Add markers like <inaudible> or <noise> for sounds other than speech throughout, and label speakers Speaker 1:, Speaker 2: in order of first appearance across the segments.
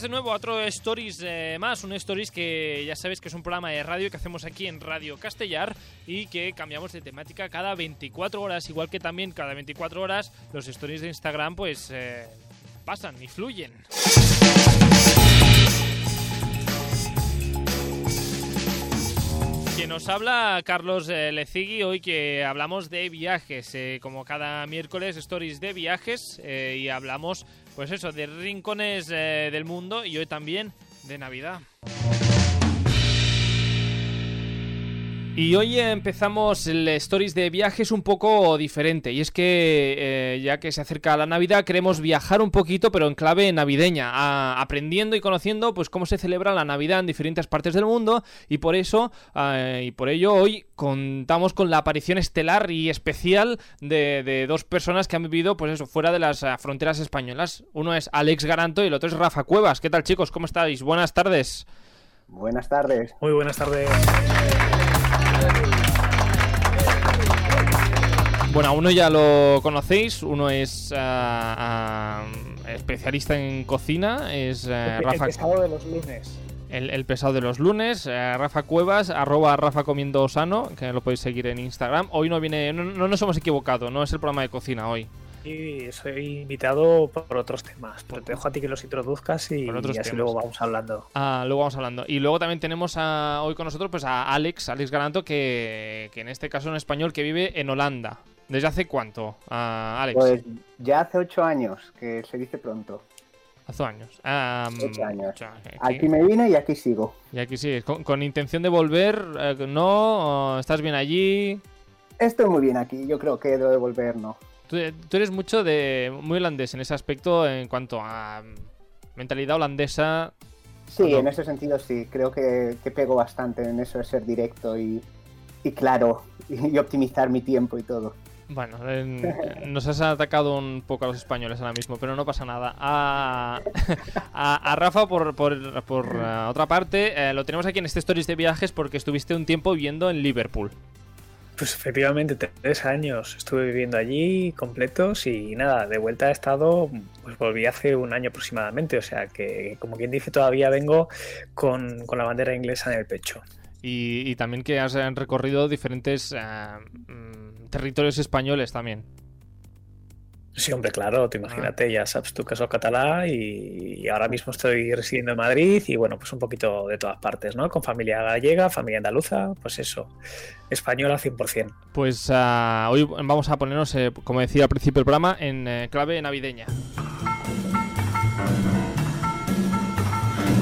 Speaker 1: De nuevo a otro Stories eh, más, un Stories que ya sabéis que es un programa de radio que hacemos aquí en Radio Castellar y que cambiamos de temática cada 24 horas, igual que también cada 24 horas los Stories de Instagram pues eh, pasan y fluyen. Quien nos habla, Carlos eh, Lecigui, hoy que hablamos de viajes, como cada miércoles, stories de viajes, y hablamos, pues eso, de rincones eh, del mundo y hoy también de Navidad. Y hoy empezamos el Stories de viajes un poco diferente. Y es que eh, ya que se acerca la Navidad, queremos viajar un poquito, pero en clave navideña, a- aprendiendo y conociendo pues cómo se celebra la Navidad en diferentes partes del mundo. Y por eso, eh, y por ello, hoy contamos con la aparición estelar y especial de, de dos personas que han vivido, pues eso, fuera de las eh, fronteras españolas. Uno es Alex Garanto y el otro es Rafa Cuevas. ¿Qué tal, chicos? ¿Cómo estáis? Buenas tardes.
Speaker 2: Buenas tardes.
Speaker 3: Muy buenas tardes.
Speaker 1: Bueno, uno ya lo conocéis, uno es ah, ah, especialista en cocina, es eh,
Speaker 3: El
Speaker 1: Rafa,
Speaker 3: pesado de los lunes.
Speaker 1: el, el pesado de los lunes, Rafa Cuevas, arroba Rafa Comiendo Sano, que lo podéis seguir en Instagram. Hoy no viene, no, no nos hemos equivocado, no es el programa de cocina hoy.
Speaker 3: Y soy invitado por otros temas. Pero te dejo a ti que los introduzcas y,
Speaker 1: Por otros
Speaker 3: y así
Speaker 1: temas.
Speaker 3: luego vamos hablando.
Speaker 1: Ah, luego vamos hablando. Y luego también tenemos a- hoy con nosotros pues a Alex, Alex Garanto, que, que en este caso es un español que vive en Holanda. ¿Desde hace cuánto, ah, Alex?
Speaker 2: Pues ya hace ocho años, que se dice pronto.
Speaker 1: hace años. Ah,
Speaker 2: Ocho años.
Speaker 1: ocho años.
Speaker 2: Aquí me vine y aquí sigo.
Speaker 1: Y aquí sí, con, con intención de volver, eh, ¿no? ¿O ¿Estás bien allí?
Speaker 2: Estoy muy bien aquí, yo creo que debo de volver, ¿no?
Speaker 1: Tú, tú eres mucho de. muy holandés en ese aspecto en cuanto a mentalidad holandesa.
Speaker 2: Sí, en ese sentido sí, creo que, que pego bastante en eso de ser directo y, y claro, <laughs> y, optimizar mi tiempo y todo.
Speaker 1: Bueno, en- nos has atacado un poco a los españoles ahora mismo, pero no pasa nada. A, <laughs> a- a Rafa, por, por- por, eh, otra parte, eh, lo tenemos aquí en este Stories de viajes porque estuviste un tiempo viviendo en Liverpool.
Speaker 3: Pues efectivamente, tres años estuve viviendo allí completos y nada, de vuelta he estado, pues volví hace un año aproximadamente. O sea que, como quien dice, todavía vengo con, con la bandera inglesa en el pecho.
Speaker 1: Y, y también que has recorrido diferentes eh, mm, territorios españoles también.
Speaker 3: Sí, hombre, claro, te imagínate, ya sabes tu caso catalá y, y ahora mismo estoy residiendo en Madrid y bueno, pues un poquito de todas partes, ¿no? Con familia gallega, familia andaluza, pues eso, española 100%.
Speaker 1: Pues ah, hoy vamos a ponernos, eh, como decía al principio del programa, en eh, clave navideña.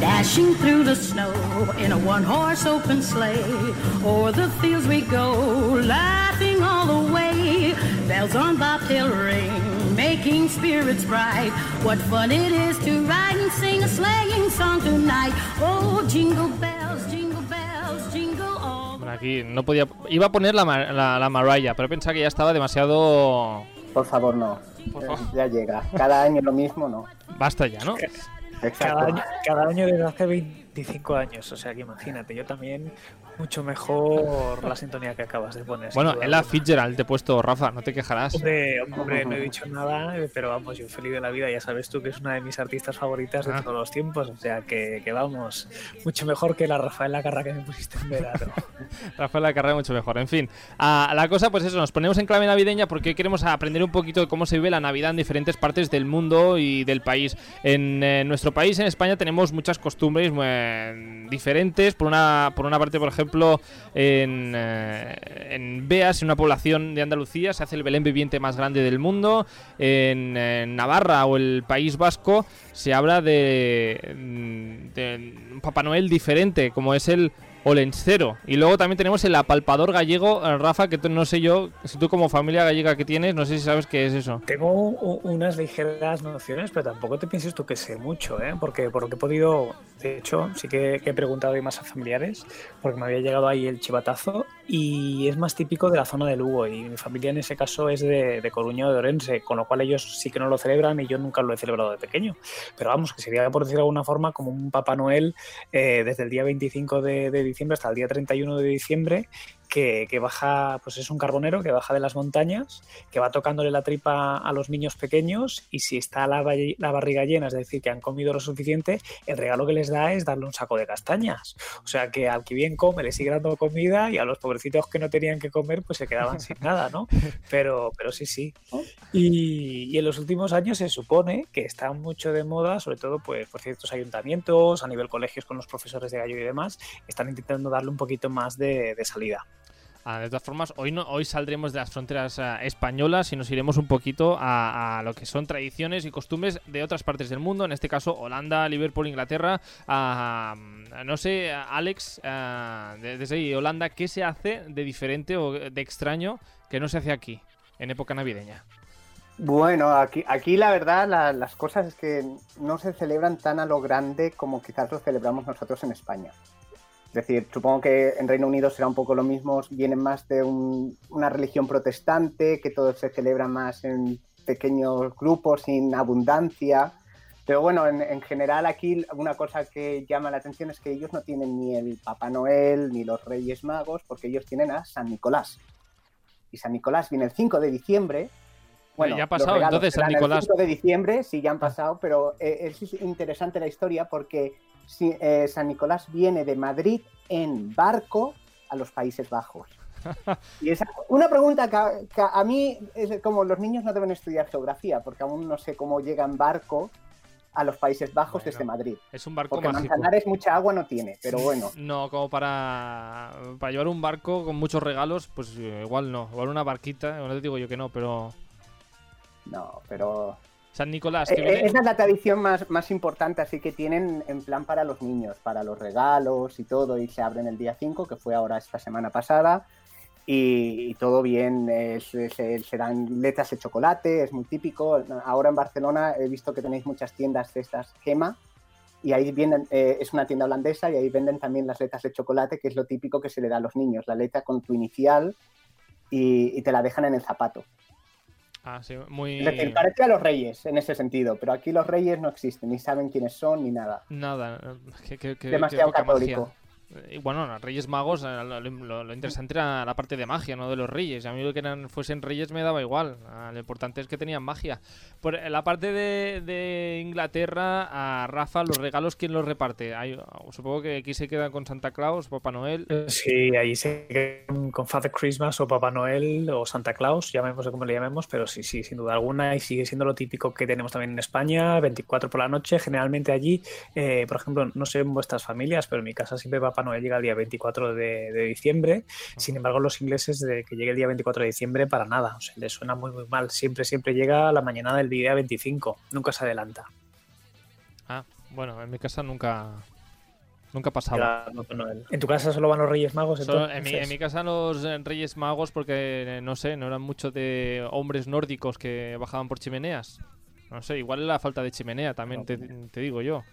Speaker 4: Dashing through the snow in a one horse open sleigh. O'er the fields we go, laughing all the way. Bells on bobtail ring, making spirits bright. What fun it is to ride and sing a sleighing song tonight. Oh, jingle bells, jingle bells, jingle all the
Speaker 1: Bueno, aquí no podía. Iba a poner la, la, la Mariah, pero pensaba que ya estaba demasiado.
Speaker 2: Por favor, no.
Speaker 1: Por
Speaker 2: Eh,
Speaker 1: favor.
Speaker 2: Ya llega. Cada año lo mismo, ¿no?
Speaker 1: Basta ya, ¿no?
Speaker 3: Cada
Speaker 2: Exacto.
Speaker 3: año, cada año desde hace 25 años, o sea que imagínate, yo también mucho mejor la sintonía que acabas de poner.
Speaker 1: Bueno, Ella
Speaker 3: alguna.
Speaker 1: Fitzgerald te he puesto, Rafa, no te quejarás.
Speaker 3: Hombre, hombre, no he dicho nada, eh, pero vamos, yo feliz de la vida, ya sabes tú que es una de mis artistas favoritas de
Speaker 1: Ah.
Speaker 3: todos los tiempos, o sea que, que vamos, mucho mejor que la Rafaela Carra que me pusiste en verano. <laughs>
Speaker 1: Rafael la carrera mucho mejor. En fin, a la cosa, pues eso, nos ponemos en clave navideña porque hoy queremos aprender un poquito de cómo se vive la Navidad en diferentes partes del mundo y del país. En eh, nuestro país, en España, tenemos muchas costumbres eh, diferentes. Por una, por una parte, por ejemplo, en, eh, en Beas, en una población de Andalucía, se hace el Belén viviente más grande del mundo. En, Navarra o el País Vasco se habla de, mm, de un Papá Noel diferente, como es el Olencero. Y luego también tenemos el apalpador gallego, eh, Rafa, que no sé yo, si tú como familia gallega que tienes, no sé si sabes qué es eso.
Speaker 3: Tengo unas ligeras nociones, pero tampoco te pienses tú que sé mucho, ¿eh? porque por lo que he podido, de hecho, sí que he preguntado y más a familiares, porque me había llegado ahí el chivatazo, y es más típico de la zona de Lugo, y mi familia en ese caso es de, de Coruña o de Orense, con lo cual ellos sí que no lo celebran y yo nunca lo he celebrado de pequeño. Pero vamos, que sería, por decirlo de alguna forma, como un Papá Noel eh, desde el día 25 de, de diciembre hasta el día 31 de diciembre, que, que, baja, pues es un carbonero que baja de las montañas, que va tocándole la tripa a los niños pequeños y si está la, la, barriga llena, es decir, que han comido lo suficiente, el regalo que les da es darle un saco de castañas. O sea que al que bien come le sigue dando comida y a los pobrecitos que no tenían que comer pues se quedaban sin <laughs> nada, ¿no? Pero, pero sí, sí. Y, y en los últimos años se supone que está mucho de moda, sobre todo pues por ciertos ayuntamientos, a nivel colegios con los profesores de gallo y demás, están intentando darle un poquito más de, de salida.
Speaker 1: Ah, de todas formas, hoy, hoy saldremos de las fronteras uh, españolas y nos iremos un poquito a, lo que son tradiciones y costumbres de otras partes del mundo, en este caso Holanda, Liverpool, Inglaterra. Uh, no sé, Alex, uh, desde ahí, Holanda, ¿qué se hace de diferente o de extraño que no se hace aquí en época navideña?
Speaker 2: Bueno, aquí, aquí la verdad la, las cosas es que no se celebran tan a lo grande como quizás lo celebramos nosotros en España. Es decir, supongo que en Reino Unido será un poco lo mismo, vienen más de un, una religión protestante, que todo se celebra más en pequeños grupos, sin abundancia. Pero bueno, en, en, general aquí una cosa que llama la atención es que ellos no tienen ni el Papá Noel ni los Reyes Magos, porque ellos tienen a San Nicolás. Y San Nicolás viene el 5 de diciembre.
Speaker 1: Bueno, ya ha pasado entonces San Nicolás.
Speaker 2: El 5 de diciembre, sí, ya han pasado, pero eh, es interesante la historia porque si, eh, San Nicolás viene de Madrid en barco a los Países Bajos. <laughs> Y esa, una pregunta que, que, a mí es como los niños no deben estudiar geografía, porque aún no sé cómo llega en barco a los Países Bajos bueno, desde Madrid.
Speaker 1: Es un barco
Speaker 2: porque
Speaker 1: mágico.
Speaker 2: Manzanares mucha agua no tiene, pero bueno.
Speaker 1: No, como para, para llevar un barco con muchos regalos, pues igual no. Igual una barquita, no te digo yo que no, pero...
Speaker 2: No, pero
Speaker 1: San Nicolás.
Speaker 2: Que viene... Esa es la tradición más, más importante, así que tienen en plan para los niños, para los regalos y todo, y se abren el día 5, que fue ahora esta semana pasada, y, y todo bien, se dan letras de chocolate, es muy típico. Ahora en Barcelona he visto que tenéis muchas tiendas de estas Gema, y ahí vienen, eh, es una tienda holandesa, y ahí venden también las letras de chocolate, que es lo típico que se le da a los niños, la letra con tu inicial, y, y te la dejan en el zapato.
Speaker 1: Ah, sí, muy...
Speaker 2: Es decir, parece a los reyes en ese sentido, pero aquí los reyes no existen, ni saben quiénes son, ni nada.
Speaker 1: Nada, qué,
Speaker 2: demasiado católico.
Speaker 1: Magia. Y bueno, los Reyes Magos, eh, lo, lo, lo, interesante era la parte de magia, ¿no? De los Reyes. A mí lo que eran, fuesen Reyes me daba igual. Lo importante es que tenían magia. Por la parte de, de Inglaterra, a Rafa, los regalos, ¿quién los reparte? Hay, supongo que aquí se queda con Santa Claus, Papá Noel.
Speaker 3: Sí, ahí se queda con Father Christmas o Papá Noel o Santa Claus, llamémoslo como le llamemos, pero sí, sí, sin duda alguna. Y sigue siendo lo típico que tenemos también en España, 24 por la noche. Generalmente allí, eh, por ejemplo, no sé en vuestras familias, pero en mi casa siempre Papá Noel llega el día 24 de, de, diciembre. Sin embargo, los ingleses, de que llegue el día 24 de diciembre, para nada. O sea, les suena muy, muy mal. Siempre, siempre llega a la mañana del día 25. Nunca se adelanta.
Speaker 1: Ah, bueno, en mi casa nunca. Nunca pasaba.
Speaker 3: ¿En tu casa solo van los Reyes Magos?
Speaker 1: Solo, en, mi, en, mi, casa los Reyes Magos, porque no sé, no eran muchos de hombres nórdicos que bajaban por chimeneas. No sé, igual la falta de chimenea también, no, te, te digo yo.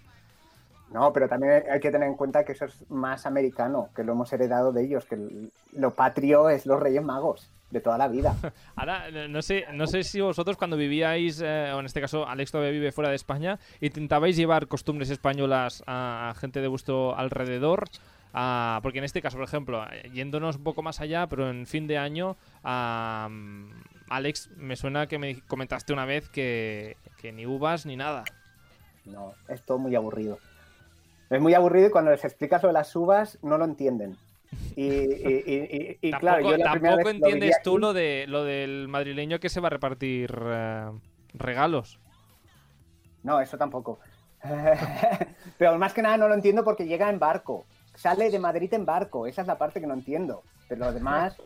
Speaker 2: No, pero también hay que tener en cuenta que eso es más americano, que lo hemos heredado de ellos, que lo patrio es los Reyes Magos de toda la vida. <laughs>
Speaker 1: Ahora, no sé, no sé si vosotros cuando vivíais, eh, o en este caso Alex todavía vive fuera de España, intentabais llevar costumbres españolas a gente de vuestro alrededor. Porque en este caso, por ejemplo, yéndonos un poco más allá, pero en fin de año, Alex, me suena que me comentaste una vez que, que ni uvas ni nada.
Speaker 2: No, es todo muy aburrido. Es muy aburrido y cuando les explicas sobre las uvas no lo entienden. Y, y, y, y
Speaker 1: tampoco,
Speaker 2: claro, yo la
Speaker 1: tampoco entiendes
Speaker 2: lo
Speaker 1: tú lo, de, lo del madrileño que se va a repartir uh, regalos.
Speaker 2: No, eso tampoco. <laughs> Pero más que nada no lo entiendo porque llega en barco. Sale de Madrid en barco. Esa es la parte que no entiendo. Pero lo demás. <laughs>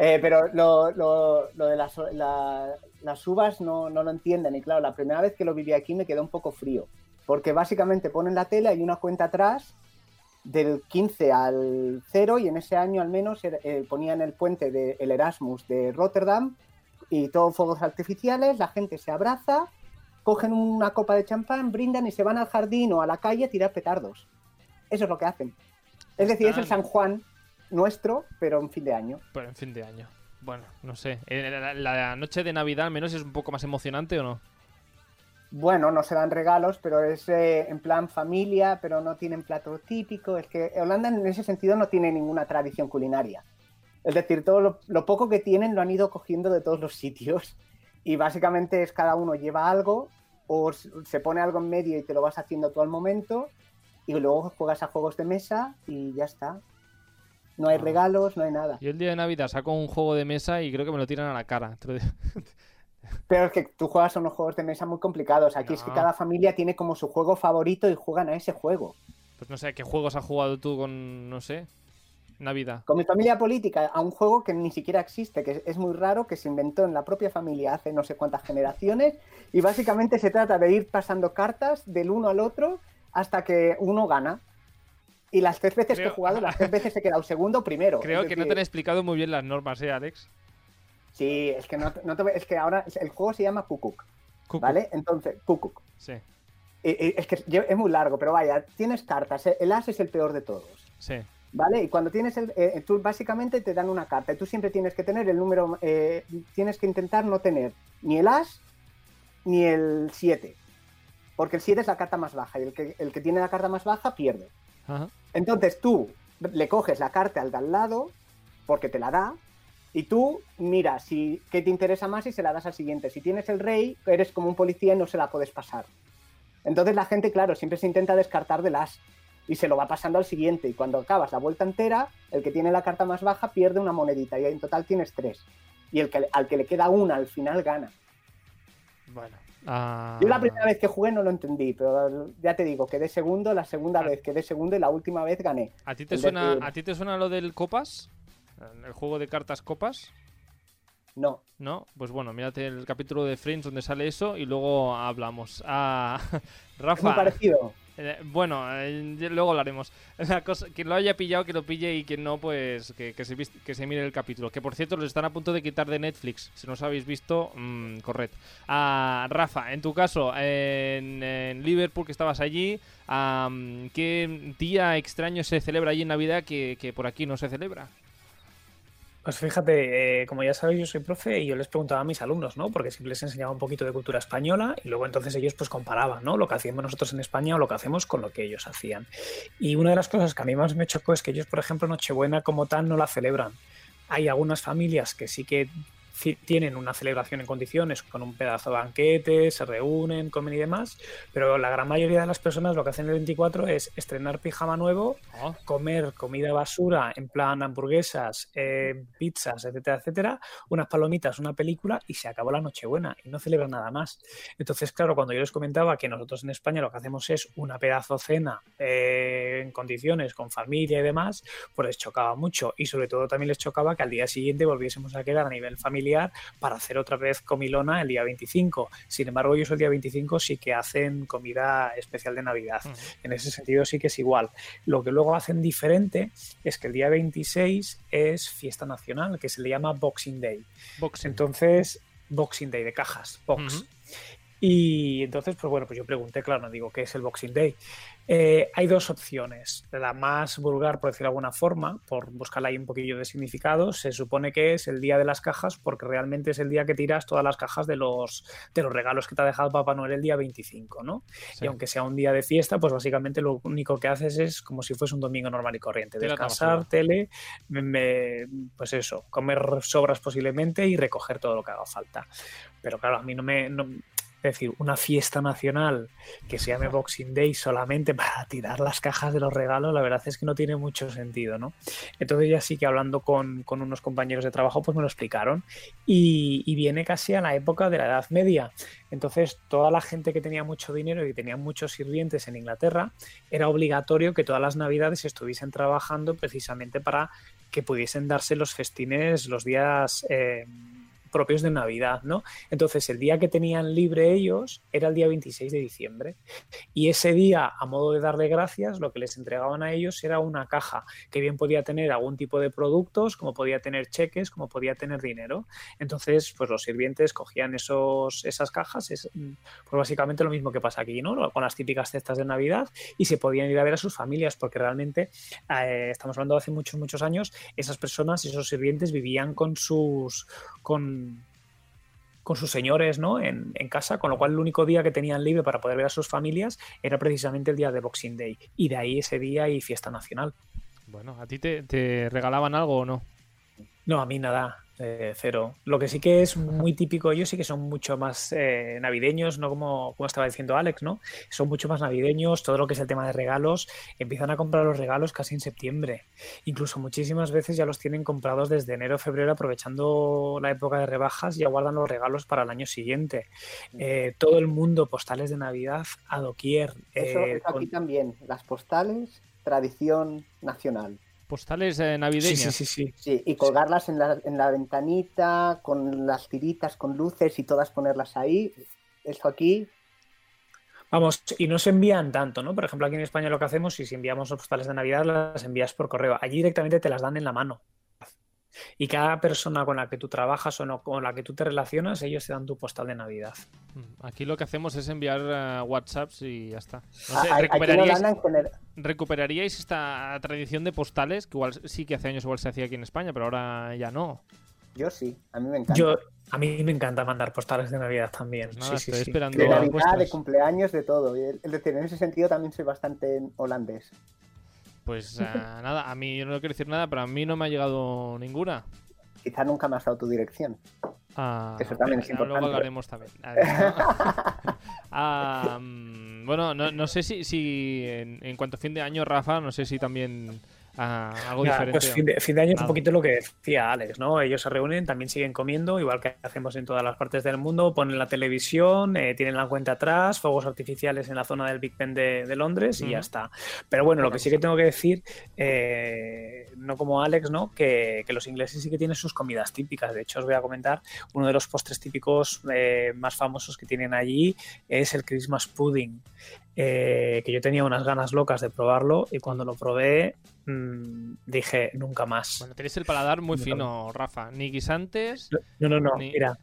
Speaker 2: Eh, pero lo, lo, lo de las, la, las uvas no, no lo entienden. Y claro, la primera vez que lo viví aquí me quedó un poco frío porque básicamente ponen la tele, hay una cuenta atrás del 15 al 0 y en ese año al menos eh, ponían el puente del de Erasmus de Rotterdam y todos fuegos artificiales, la gente se abraza, cogen una copa de champán, brindan y se van al jardín o a la calle a tirar petardos. Eso es lo que hacen. Es decir, es el San Juan nuestro, pero en fin de año.
Speaker 1: Pero en fin de año. Bueno, no sé. La, la noche de Navidad al menos es un poco más emocionante o no?
Speaker 2: Bueno, no se dan regalos, pero es eh, en plan familia, pero no tienen plato típico. Es que Holanda en ese sentido no tiene ninguna tradición culinaria. Es decir, todo lo, lo poco que tienen lo han ido cogiendo de todos los sitios. Y básicamente es cada uno lleva algo o se pone algo en medio y te lo vas haciendo tú al momento y luego juegas a juegos de mesa y ya está. No hay
Speaker 1: Ah.
Speaker 2: regalos, no hay nada.
Speaker 1: Yo el día de Navidad saco un juego de mesa y creo que me lo tiran a la cara. <laughs>
Speaker 2: Pero es que tú juegas a unos juegos de mesa muy complicados. Aquí es que cada familia tiene como su juego favorito y juegan a ese juego.
Speaker 1: Pues no sé, ¿qué juegos has jugado tú con, no sé, Navidad?
Speaker 2: Con mi familia política, a un juego que ni siquiera existe, que es muy raro, que se inventó en la propia familia hace no sé cuántas generaciones, y básicamente se trata de ir pasando cartas del uno al otro hasta que uno gana. Y las tres veces que he jugado, las tres veces he quedado segundo o primero. <laughs>
Speaker 1: Creo que no te han explicado muy bien las normas, ¿eh, Alex?
Speaker 2: Sí, es que, no, no te- es que ahora el juego se llama Kukuk. ¿vale? Entonces, Kukuk.
Speaker 1: Sí,
Speaker 2: Eh, eh, Es que es muy largo, pero vaya, tienes cartas. eh, El as es el peor de todos.
Speaker 1: sí.
Speaker 2: ¿Vale? Y cuando tienes el. eh, tú básicamente te dan una carta y tú siempre tienes que tener el número. eh, tienes que intentar no tener ni el as ni el 7. Porque el 7 es la carta más baja y el que, el que tiene la carta más baja pierde.
Speaker 1: Ajá.
Speaker 2: Entonces tú le coges la carta al de al lado porque te la da y tú miras si, qué te interesa más y se la das al siguiente. Si tienes el rey, eres como un policía y no se la puedes pasar. Entonces la gente, claro, siempre se intenta descartar del as y se lo va pasando al siguiente. Y cuando acabas la vuelta entera, el que tiene la carta más baja pierde una monedita y en total tienes tres. Y el que, al que le queda una al final gana.
Speaker 1: Bueno. ah,
Speaker 2: Yo la primera vez que jugué no lo entendí, pero ya te digo, quedé segundo, la segunda
Speaker 1: Ah.
Speaker 2: vez quedé segundo y la última vez gané.
Speaker 1: ¿A ti te suena,
Speaker 2: decir-
Speaker 1: a ti te suena lo del copas? El juego de cartas copas,
Speaker 2: No.
Speaker 1: ¿no? Pues bueno, mírate el capítulo de Friends donde sale eso y luego hablamos. Ah, <laughs>
Speaker 2: Es muy
Speaker 1: Rafa,
Speaker 2: parecido.
Speaker 1: eh, bueno, eh, luego hablaremos. La cosa, quien lo haya pillado, que lo pille y quien no, pues que, que se, que se mire el capítulo. Que por cierto, lo están a punto de quitar de Netflix. Si no os habéis visto, mm, correcto. Ah, Rafa, en tu caso, en, en Liverpool, que estabas allí, ¿qué día extraño se celebra allí en Navidad que, que por aquí no se celebra?
Speaker 3: Pues fíjate, eh, como ya sabéis, yo soy profe y yo les preguntaba a mis alumnos, ¿no? Porque siempre les enseñaba un poquito de cultura española y luego entonces ellos pues comparaban, ¿no? Lo que hacíamos nosotros en España o lo que hacemos con lo que ellos hacían. Y una de las cosas que a mí más me chocó es que ellos, por ejemplo, Nochebuena como tal no la celebran. Hay algunas familias que sí que tienen una celebración en condiciones con un pedazo de banquete, se reúnen, comen y demás, pero la gran mayoría de las personas lo que hacen el 24 es estrenar pijama nuevo,
Speaker 1: Oh,
Speaker 3: comer comida basura, en plan hamburguesas, eh, pizzas, etcétera, etcétera, unas palomitas, una película y se acabó la Nochebuena y no celebran nada más. Entonces, claro, cuando yo les comentaba que nosotros en España lo que hacemos es una pedazo cena eh, en condiciones, con familia y demás, pues les chocaba mucho y sobre todo también les chocaba que al día siguiente volviésemos a quedar a nivel familiar para hacer otra vez comilona el día 25. Sin embargo, ellos el día 25 sí que hacen comida especial de Navidad. En ese sentido sí que es igual. Lo que luego hacen diferente es que el día 26 es fiesta nacional, que se le llama Boxing Day.
Speaker 1: boxing.
Speaker 3: Entonces, Boxing Day de cajas, box. Y entonces, pues bueno, pues yo pregunté, claro, no digo qué es el Boxing Day. Eh, hay dos opciones. La más vulgar, por decirlo de alguna forma, por buscarle ahí un poquillo de significado, se supone que es el día de las cajas, porque realmente es el día que tiras todas las cajas de los, de los regalos que te ha dejado Papá Noel el día 25, ¿no?
Speaker 1: Sí.
Speaker 3: Y aunque sea un día de fiesta, pues básicamente lo único que haces es como si fuese un domingo normal y corriente. Descansar, tele, me- me- pues eso, comer sobras posiblemente y recoger todo lo que haga falta. Pero claro, a mí no me... no- es decir, una fiesta nacional que se llame Boxing Day solamente para tirar las cajas de los regalos, la verdad es que no tiene mucho sentido, ¿no? Entonces ya sí que hablando con, con unos compañeros de trabajo, pues me lo explicaron. Y, viene casi a la época de la Edad Media. Entonces, toda la gente que tenía mucho dinero y tenía muchos sirvientes en Inglaterra, era obligatorio que todas las navidades estuviesen trabajando precisamente para que pudiesen darse los festines los días eh, propios de Navidad, ¿no? Entonces, el día que tenían libre ellos era el día 26 de diciembre. Y ese día, a modo de darle gracias, lo que les entregaban a ellos era una caja que bien podía tener algún tipo de productos, como podía tener cheques, como podía tener dinero. Entonces, pues los sirvientes cogían esos, esas cajas, es pues básicamente lo mismo que pasa aquí, ¿no? Con las típicas cestas de Navidad y se podían ir a ver a sus familias, porque realmente, eh, estamos hablando de hace muchos, muchos años, esas personas, esos sirvientes vivían con sus, con, con sus señores, ¿no? En, en casa, con lo cual el único día que tenían libre para poder ver a sus familias era precisamente el día de Boxing Day. Y de ahí ese día y fiesta nacional.
Speaker 1: Bueno, ¿a ti te, te regalaban algo o no?
Speaker 3: No, a mí nada. Eh, cero. Lo que sí que es muy típico, ellos sí que son mucho más eh, navideños, no como, como estaba diciendo Alex, ¿no? Son mucho más navideños, todo lo que es el tema de regalos, empiezan a comprar los regalos casi en septiembre. Incluso muchísimas veces ya los tienen comprados desde enero o febrero, aprovechando la época de rebajas, ya guardan los regalos para el año siguiente. Eh, todo el mundo, postales de Navidad a doquier.
Speaker 2: Eso,
Speaker 3: eh,
Speaker 2: eso aquí
Speaker 3: con-
Speaker 2: también, las postales, tradición nacional.
Speaker 1: Postales eh, navideñas.
Speaker 3: sí, sí, sí.
Speaker 2: Sí, y colgarlas en la, en la ventanita, con las tiritas, con luces y todas ponerlas ahí. Eso aquí,
Speaker 3: Vamos, y no se envían tanto, ¿no? Por ejemplo, aquí en España lo que hacemos, si enviamos postales de Navidad, las envías por correo. Allí directamente te las dan en la mano. Y cada persona con la que tú trabajas o no, con la que tú te relacionas, ellos te dan tu postal de Navidad.
Speaker 1: Mm, Aquí lo que hacemos es enviar eh, WhatsApps y ya está. No
Speaker 2: a-
Speaker 1: sé,
Speaker 2: a- aquí en
Speaker 1: ¿recuperaríais, esta tradición de postales? Que igual sí que hace años igual se hacía aquí en España, pero ahora ya no.
Speaker 2: Yo sí, a mí me encanta.
Speaker 3: Yo, a mí me encanta mandar postales de Navidad también.
Speaker 1: Pues nada,
Speaker 3: sí, sí,
Speaker 1: estoy
Speaker 3: sí.
Speaker 1: esperando
Speaker 2: de Navidad,
Speaker 1: vuestras.
Speaker 2: de cumpleaños, de todo. Es decir, en ese sentido también soy bastante holandés.
Speaker 1: Pues eh, <laughs> nada, a mí yo no quiero decir nada, pero a mí no me ha llegado ninguna.
Speaker 2: Quizá nunca me has dado tu dirección.
Speaker 1: Ah,
Speaker 2: Eso también es
Speaker 1: pero Luego
Speaker 2: importante.
Speaker 1: hablaremos también. A ver, ¿no? Ah, mm, bueno, no, no sé si, si en, en cuanto a fin de año, Rafa, no sé si también ah, algo diferente.
Speaker 3: pues fin de, fin de año es un poquito lo que decía Alex, ¿no? Ellos se reúnen, también siguen comiendo, igual que hacemos en todas las partes del mundo, ponen la televisión, eh, tienen la cuenta atrás, fuegos artificiales en la zona del Big Ben de, de Londres y ya está. Pero bueno, lo que sí que tengo que decir, eh, no como Alex, ¿no? Que, que los ingleses sí que tienen sus comidas típicas. De hecho, os voy a comentar, uno de los postres típicos eh, más famosos que tienen allí es el Christmas pudding. Eh, que yo tenía unas ganas locas de probarlo y cuando lo probé mm, dije nunca más.
Speaker 1: Bueno, tenéis el paladar muy fino, Rafa. Ni guisantes,
Speaker 3: No, no, no,
Speaker 1: ni-
Speaker 3: mira,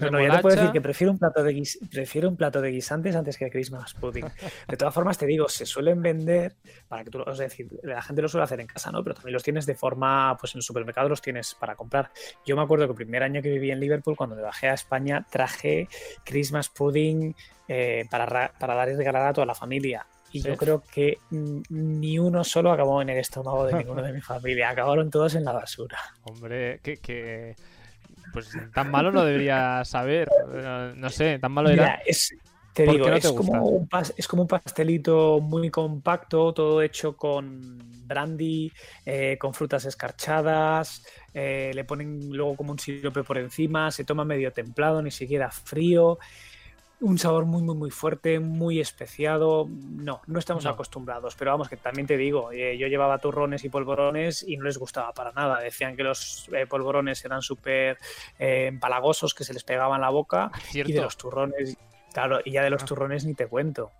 Speaker 3: no, no, ya te puedo decir que prefiero un plato de guis- prefiero un plato de guisantes antes que Christmas pudding. De todas formas te digo, se suelen vender para que tú, lo- es decir, la gente lo suele hacer en casa, ¿no? Pero también los tienes de forma, pues en el supermercado los tienes para comprar. Yo me acuerdo que el primer año que viví en Liverpool, cuando me bajé a España, traje Christmas pudding eh, para, ra- para dar y regalar a toda la familia. Y
Speaker 1: Sí.
Speaker 3: yo creo que ni uno solo acabó en el estómago de <laughs> ninguno de mi familia. Acabaron todos en la basura.
Speaker 1: Hombre, que, que- Pues tan malo no debería saber. Eh, No sé, tan malo era.
Speaker 3: Es, te
Speaker 1: ¿Por
Speaker 3: digo,
Speaker 1: no
Speaker 3: es,
Speaker 1: te
Speaker 3: como un pas- es como un pastelito muy compacto, todo hecho con brandy, eh, con frutas escarchadas, eh, le ponen luego como un sirope por encima, se toma medio templado, ni siquiera frío. Un sabor muy, muy, muy fuerte, muy especiado. No, no estamos
Speaker 1: No.
Speaker 3: acostumbrados. Pero vamos, que también te digo, eh, yo llevaba turrones y polvorones y no les gustaba para nada. Decían que los eh, polvorones eran súper eh, empalagosos, que se les pegaba en la boca.
Speaker 1: Cierto.
Speaker 3: Y de los turrones, claro, y ya de los
Speaker 1: Ah.
Speaker 3: turrones ni te cuento.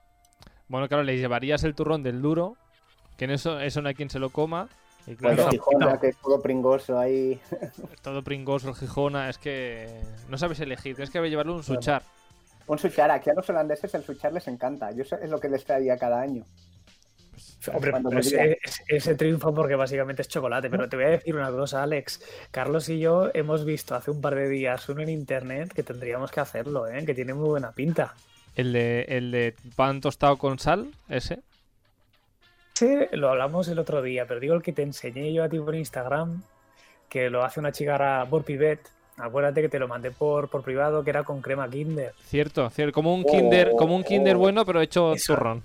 Speaker 1: Bueno, claro, le llevarías el turrón del duro, que en eso, eso no hay quien se lo coma. Y claro,
Speaker 2: Bueno,
Speaker 3: no,
Speaker 2: Gijón,
Speaker 3: no.
Speaker 2: ya que es todo pringoso ahí.
Speaker 1: todo pringoso, el Gijona, es que no sabes elegir, tienes que llevarle un suchar.
Speaker 2: Un suchar, aquí a los holandeses el suchar les encanta. Yo es lo que les traía cada año.
Speaker 3: Hombre,
Speaker 2: Cuando
Speaker 3: pero
Speaker 2: volvía.
Speaker 3: ese, ese- ese triunfo porque básicamente es chocolate. Pero te voy a decir una cosa, Alex. Carlos y yo hemos visto hace un par de días uno en internet que tendríamos que hacerlo, ¿eh? que tiene muy buena pinta.
Speaker 1: El de, el de pan tostado con sal, ese.
Speaker 3: Ese lo hablamos el otro día, pero digo el que te enseñé yo a ti por Instagram, que lo hace una chica ahora, Borpibet. Acuérdate que te lo mandé por, por privado, que era con crema Kinder.
Speaker 1: Cierto, cierto. Como un
Speaker 2: Oh,
Speaker 1: kinder, como un kinder
Speaker 2: oh.
Speaker 1: bueno, pero hecho
Speaker 3: Eso.
Speaker 1: turrón.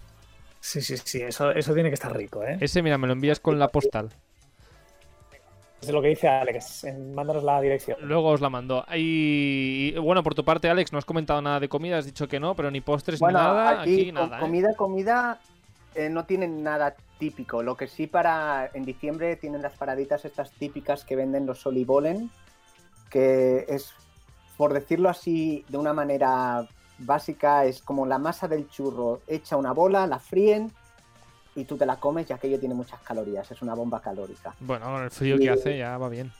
Speaker 3: Sí, sí, sí, eso, eso tiene que estar rico, ¿eh?
Speaker 1: Ese, mira, me lo envías con la postal.
Speaker 3: Es lo que dice Alex. Mándanos la dirección.
Speaker 1: Luego os la mando. Y, y, bueno, por tu parte, Alex, no has comentado nada de comida, has dicho que no, pero ni postres
Speaker 2: Bueno,
Speaker 1: ni nada.
Speaker 2: aquí,
Speaker 1: nada. ¿eh?
Speaker 2: comida, comida, eh, no tienen nada típico. Lo que sí para en diciembre tienen las paraditas estas típicas que venden los Solibolen, que es, por decirlo así, de una manera básica, es como la masa del churro hecha una bola, la fríen y tú te la comes y aquello tiene muchas calorías, es una bomba calórica.
Speaker 1: Bueno, con el frío que
Speaker 2: Y-
Speaker 1: hace ya va bien.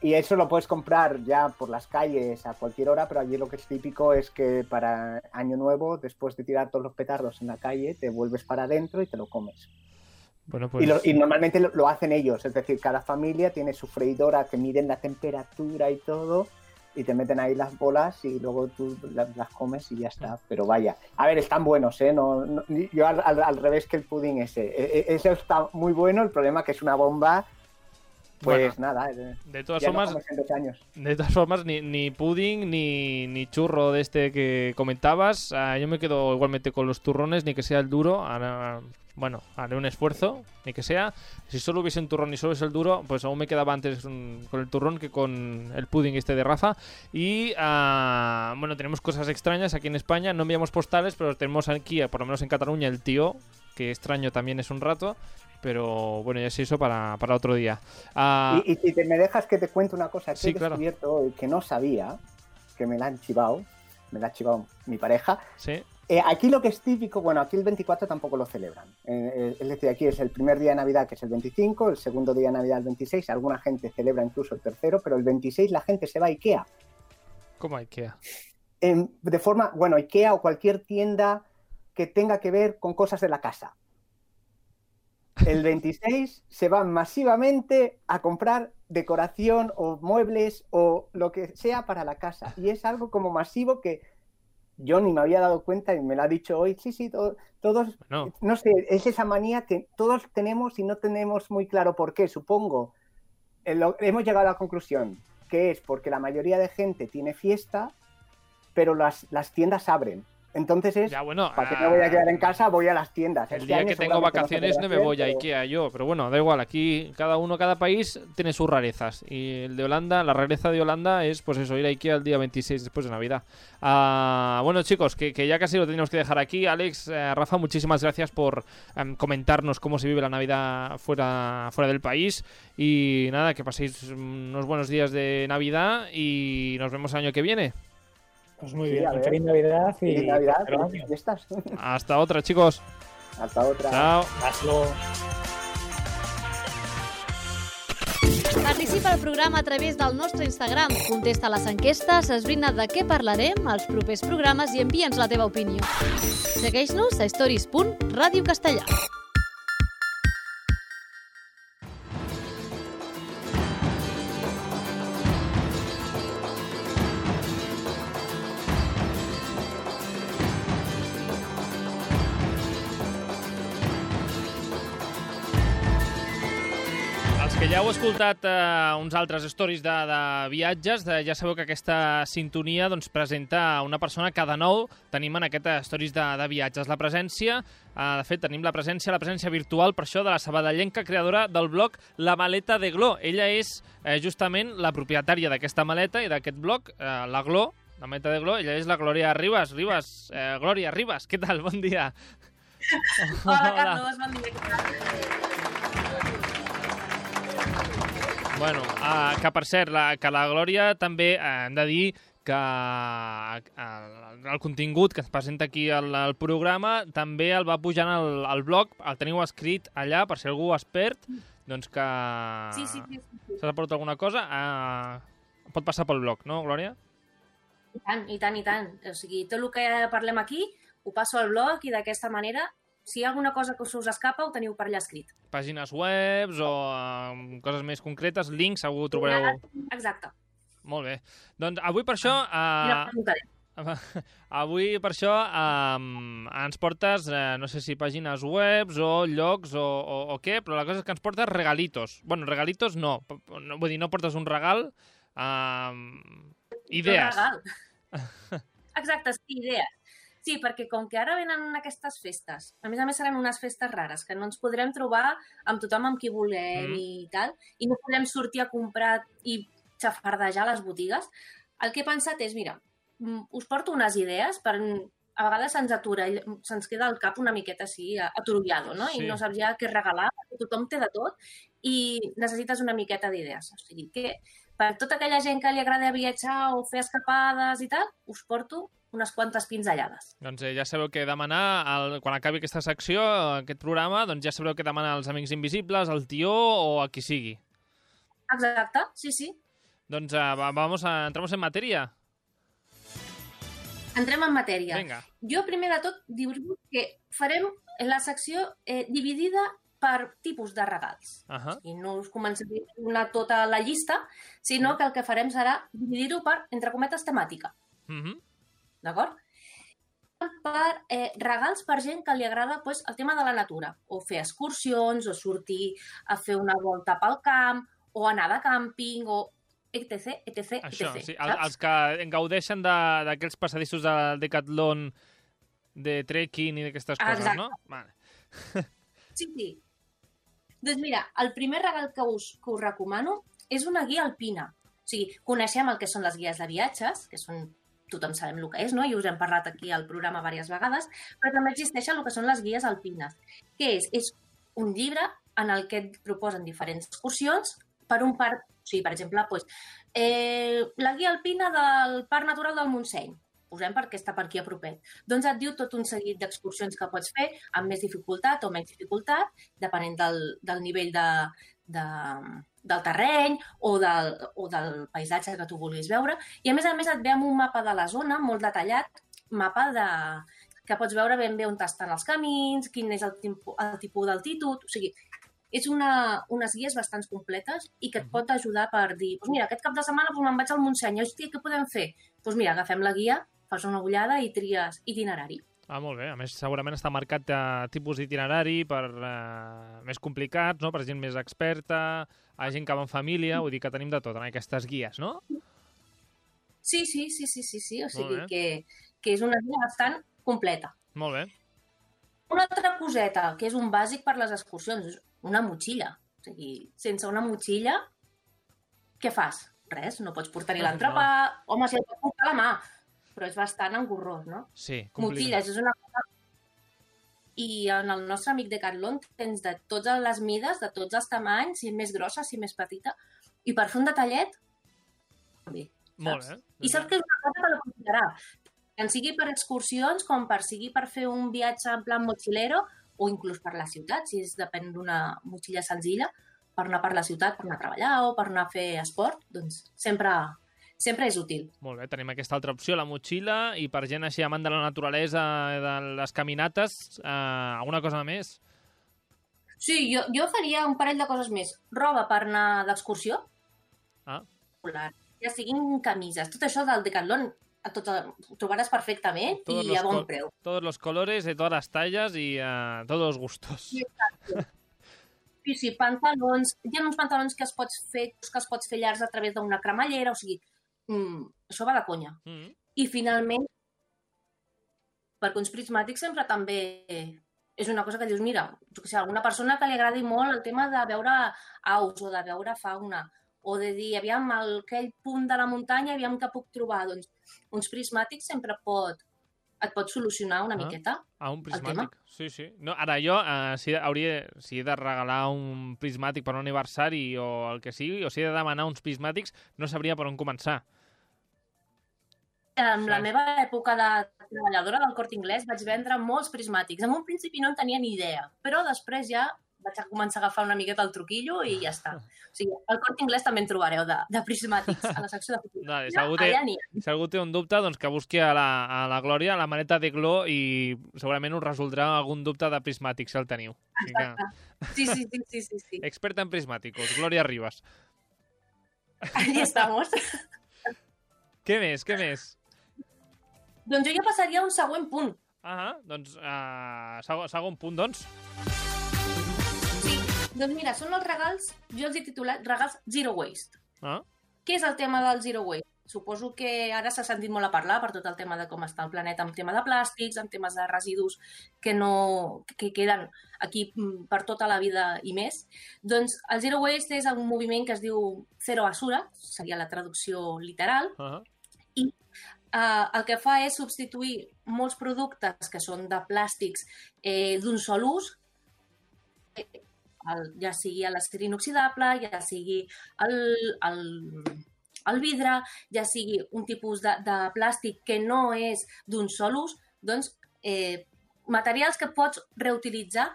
Speaker 2: Y eso lo puedes comprar ya por las calles a cualquier hora, pero allí lo que es típico es que para Año Nuevo, después de tirar todos los petardos en la calle, te vuelves para adentro y te lo comes.
Speaker 1: Bueno, pues.
Speaker 2: Y, lo- y normalmente lo, lo hacen ellos, es decir, cada familia tiene su freidora que miden la temperatura y todo, y te meten ahí las bolas y luego tú la- las, comes y ya está. Pero vaya, a ver, están buenos, ¿eh? No, no- yo al, al- al revés que el pudding ese. E- e- Ese está muy bueno, el problema que es una bomba Pues
Speaker 1: Bueno.
Speaker 2: nada, eh,
Speaker 1: De todas
Speaker 2: ya
Speaker 1: formas,
Speaker 2: dos años.
Speaker 1: De todas formas, ni, ni pudding ni, ni churro de este que comentabas. Ah, yo me quedo igualmente con los turrones, ni que sea el duro. Ahora, bueno, haré un esfuerzo, ni que sea. Si solo hubiese un turrón y solo es el duro, pues aún me quedaba antes con el turrón que con el pudding este de Rafa. Y ah, bueno, tenemos cosas extrañas aquí en España. No enviamos postales, pero tenemos aquí, por lo menos en Cataluña, el tío, que extraño también es un rato. Pero bueno, ya es eso para, para otro día. Ah,
Speaker 2: Y, y si te, me dejas que te cuente una cosa que
Speaker 1: Sí,
Speaker 2: he
Speaker 1: claro.
Speaker 2: descubierto hoy que no sabía, que me la han chivado, me la ha chivado mi pareja.
Speaker 1: sí.
Speaker 2: Eh, aquí lo que es típico, bueno, aquí el 24 tampoco lo celebran. Eh, eh, es decir, aquí es el primer día de Navidad, que es el 25, el segundo día de Navidad, el 26. Alguna gente celebra incluso el tercero, pero el 26 la gente se va a Ikea.
Speaker 1: ¿Cómo IKEA?
Speaker 2: En- de forma, bueno, Ikea o cualquier tienda que tenga que ver con cosas de la casa. El 26 se van masivamente a comprar decoración o muebles o lo que sea para la casa. Y es algo como masivo que yo ni me había dado cuenta y me lo ha dicho hoy. Sí, sí, to- todos,
Speaker 1: Bueno,
Speaker 2: no sé, es esa manía que todos tenemos y no tenemos muy claro por qué. Supongo, hemos llegado a la conclusión que es porque la mayoría de gente tiene fiesta, pero las, las tiendas abren. Entonces es,
Speaker 1: ya bueno.
Speaker 2: ¿para qué
Speaker 1: ah,
Speaker 2: me voy a quedar en casa? Voy a las tiendas.
Speaker 1: El
Speaker 2: Este
Speaker 1: día que tengo vacaciones no me voy a Ikea yo, pero bueno, da igual, aquí cada uno, cada país tiene sus rarezas. Y el de Holanda, la rareza de Holanda es pues eso, ir a Ikea el día 26 después de Navidad. Ah, bueno chicos, que, que ya casi lo tenemos que dejar aquí. Alex, eh, Rafa, muchísimas gracias por em, comentarnos cómo se vive la Navidad fuera, fuera del país. Y nada, que paséis unos buenos días de Navidad y nos vemos el año que viene.
Speaker 3: Pues muy
Speaker 2: Sí,
Speaker 3: bien, feliz Navidad y
Speaker 2: Feliz Navidad,
Speaker 3: año.
Speaker 2: fiestas. <laughs>
Speaker 1: Hasta otra chicos.
Speaker 2: Hasta otra.
Speaker 1: Chao.
Speaker 3: Hazlo.
Speaker 5: Participa al programa a través del nostre Instagram. Contesta les enquestes, esbrina de què parlarem als propers programes i envia'ns la teva opinió. Segueix-nos a stories.radiocastellà.
Speaker 1: Els escoltat eh, uns altres stories de, de viatges, de, ja sabeu que aquesta sintonia doncs, presenta una persona que de nou tenim en aquest stories de, de viatges. La presència, eh, de fet, tenim la presència, la presència virtual, per això, de la sabadellenca creadora del blog La Maleta de Glo. Ella és eh, justament la propietària d'aquesta maleta i d'aquest blog, eh, la Glo, la Maleta de Glo. Ella és la Glòria Ribas. Ribas, eh, Glòria Ribas, què tal? Bon dia.
Speaker 6: Hola, <laughs> Carlos, bon dia.
Speaker 1: Bueno, uh, que per cert, la, que la Glòria també eh, hem de dir que uh, el contingut que es presenta aquí al, al programa també el va pujant al, al blog, el teniu escrit allà per si algú es perd, doncs que
Speaker 6: Sí, sí, sí. sí.
Speaker 1: s'ha perdut alguna cosa, uh, pot passar pel blog, no, Glòria?
Speaker 6: I tant, i tant, i tant. O sigui, tot el que parlem aquí ho passo al blog i d'aquesta manera, si hi ha alguna cosa que se us escapa, ho teniu per allà escrit.
Speaker 1: Pàgines webs o uh, coses més concretes, links, segur ho trobareu.
Speaker 6: Exacte.
Speaker 1: Molt bé. Doncs avui per això...
Speaker 6: Mira,
Speaker 1: Uh,
Speaker 6: preguntaré. <laughs>
Speaker 1: Avui, per això, um, ens portes, eh, no sé si pàgines webs o llocs o, o, o què, però la cosa és que ens portes regalitos. bueno, regalitos no, no vull dir, no portes un regal, um, idees.
Speaker 6: Un regal. <laughs> Exacte, sí, idees. Sí, perquè com que ara venen aquestes festes, a més a més seran unes festes rares, que no ens podrem trobar amb tothom amb qui volem
Speaker 1: Mm.
Speaker 6: i tal, i no podrem sortir a comprar i xafardejar les botigues, el que he pensat és, mira, mm, us porto unes idees per a vegades se'ns atura, se'ns queda al cap una miqueta així aturullado, no?
Speaker 1: Sí.
Speaker 6: I no saps ja què regalar, perquè tothom té de tot i necessites una miqueta d'idees. O sigui que per tota aquella gent que li agrada viatjar o fer escapades i tal, us porto unes quantes pinzellades.
Speaker 1: Doncs eh, ja sabeu què demanar el, quan acabi aquesta secció, aquest programa, doncs ja sabreu què demanar als Amics Invisibles, al Tió o a qui sigui.
Speaker 6: Exacte, sí, sí.
Speaker 1: Doncs uh, vamos a, entramos en matèria.
Speaker 6: Entrem en matèria.
Speaker 1: Vinga.
Speaker 6: Jo, primer de tot, dir-vos que farem la secció eh, dividida per tipus de regals.
Speaker 1: Uh -huh.
Speaker 6: I no us començaré a donar tota la llista, sinó que el que farem serà dividir-ho per, entre cometes, temàtica.
Speaker 1: Uh -huh.
Speaker 6: D'acord? Per eh, regals per gent que li agrada pues, el tema de la natura, o fer excursions, o sortir a fer una volta pel camp, o anar de càmping, o etc, etc,
Speaker 1: Això,
Speaker 6: etc.
Speaker 1: sí, el, els que gaudeixen de- d'aquells passadissos del Decathlon de trekking i d'aquestes coses,
Speaker 6: Exacte.
Speaker 1: no? Vale.
Speaker 6: Sí, sí. Doncs mira, el primer regal que us, que us recomano és una guia alpina. O sigui, coneixem el que són les guies de viatges, que són tothom sabem el que és, no? i us hem parlat aquí al programa diverses vegades, però també existeixen el que són les guies alpines. Què és? És un llibre en el que et proposen diferents excursions per un parc, o sigui, per exemple, doncs, eh, la guia alpina del Parc Natural del Montseny, posem perquè està per aquí a propet. Doncs et diu tot un seguit d'excursions que pots fer amb més dificultat o menys dificultat, depenent del, del nivell de, de, del terreny o del, o del paisatge que tu vulguis veure. I a més a més et ve amb un mapa de la zona molt detallat, mapa de, que pots veure ben bé on estan els camins, quin és el, el tipus d'altitud, o sigui, és una, unes guies bastant completes i que et pot ajudar per dir, doncs mira, aquest cap de setmana doncs me'n vaig al Montseny, hòstia, què podem fer? Doncs mira, agafem la guia, fas una ullada i tries itinerari.
Speaker 1: Ah, molt bé. A més, segurament està marcat de tipus d'itinerari per eh, més complicats, no? per gent més experta, a gent que va en família, vull dir que tenim de tot en aquestes guies, no?
Speaker 6: Sí, sí, sí, sí, sí, sí. o
Speaker 1: Molt
Speaker 6: sigui que, que és una guia bastant completa.
Speaker 1: Molt bé.
Speaker 6: Una altra coseta, que és un bàsic per les excursions, és una motxilla. O sigui, sense una motxilla, què fas? Res, no pots portar-hi <laughs>
Speaker 1: No,
Speaker 6: l'entrepà. Home, si el pots portar la mà, però és bastant engorrós, no?
Speaker 1: Sí,
Speaker 6: Motxilles és una cosa... I en el nostre amic de Carlon tens de totes les mides, de tots els tamanys, si més grossa, si més petita. I per fer un detallet, bé.
Speaker 1: Molt
Speaker 6: saps?
Speaker 1: bé.
Speaker 6: I saps que és una cosa que l'aprofitarà. Tant sigui per excursions com per sigui per fer un viatge en plan mochilero o inclús per la ciutat, si és depèn d'una motxilla senzilla, per anar per la ciutat, per anar a treballar o per anar a fer esport, doncs sempre, sempre és útil.
Speaker 1: Molt bé, tenim aquesta altra opció, la motxilla, i per gent així amant de la naturalesa, de les caminates, eh, alguna cosa més?
Speaker 6: Sí, jo, jo faria un parell de coses més. Roba per anar d'excursió,
Speaker 1: Ah,
Speaker 6: ja siguin camises, tot això del Decathlon a tot, ho trobaràs perfectament
Speaker 1: Todos
Speaker 6: i a bon preu.
Speaker 1: todos los colores, de todas las tallas y a todos los gustos.
Speaker 6: Sí, Sí, sí, pantalons. Hi ha uns pantalons que es pots fer, que es pots fer llargs a través d'una cremallera, o sigui, mm, això va de conya.
Speaker 1: Mm.
Speaker 6: I finalment, perquè uns prismàtics sempre també és una cosa que dius, mira, jo que sé, alguna persona que li agradi molt el tema de veure aus o de veure fauna, o de dir, aviam, aquell punt de la muntanya, aviam què puc trobar. Doncs uns prismàtics sempre pot, et pot solucionar una
Speaker 1: Ah.
Speaker 6: miqueta.
Speaker 1: Ah, un prismàtic. Sí, sí. No, ara jo, eh, si, hauria, si he de regalar un prismàtic per un aniversari o el que sigui, o si he de demanar uns prismàtics, no sabria per on començar.
Speaker 6: En la meva època de treballadora del Corte Inglés vaig vendre molts prismàtics. En un principi no en tenia ni idea, però després ja vaig a començar a agafar una miqueta el truquillo i ja està. <laughs> O sigui, al Corte Inglés també en trobareu de, de prismàtics a la secció de <laughs> fotografia.
Speaker 1: Vale, si algú té-. Si algú té un dubte, doncs que busqui a la, a la Glòria la maneta de Glo i segurament us resoldrà algun dubte de prismàtics si el teniu. Que,
Speaker 6: Sí, sí, sí, sí, sí, sí. <laughs>
Speaker 1: experta en prismàticos, Glòria Ribas.
Speaker 6: Allí estamos.
Speaker 1: Què més, què més?
Speaker 6: doncs jo ja passaria a un següent punt.
Speaker 1: Ah, doncs, uh, segon, segon punt, doncs.
Speaker 6: Doncs mira, són els regals, jo els he titulat regals Zero Waste.
Speaker 1: Ah,
Speaker 6: Què és el tema del Zero Waste? Suposo que ara s'ha sentit molt a parlar per tot el tema de com està el planeta amb tema de plàstics, amb temes de residus que no que queden aquí mm, per tota la vida i més. Doncs el Zero Waste és un moviment que es diu Zero Basura, seria la traducció literal,
Speaker 1: ah,
Speaker 6: eh, el que fa és substituir molts productes que són de plàstics eh, d'un sol ús, el, ja sigui l'acer inoxidable, ja sigui el, el, el vidre, ja sigui un tipus de, de plàstic que no és d'un sol ús, doncs eh, materials que pots reutilitzar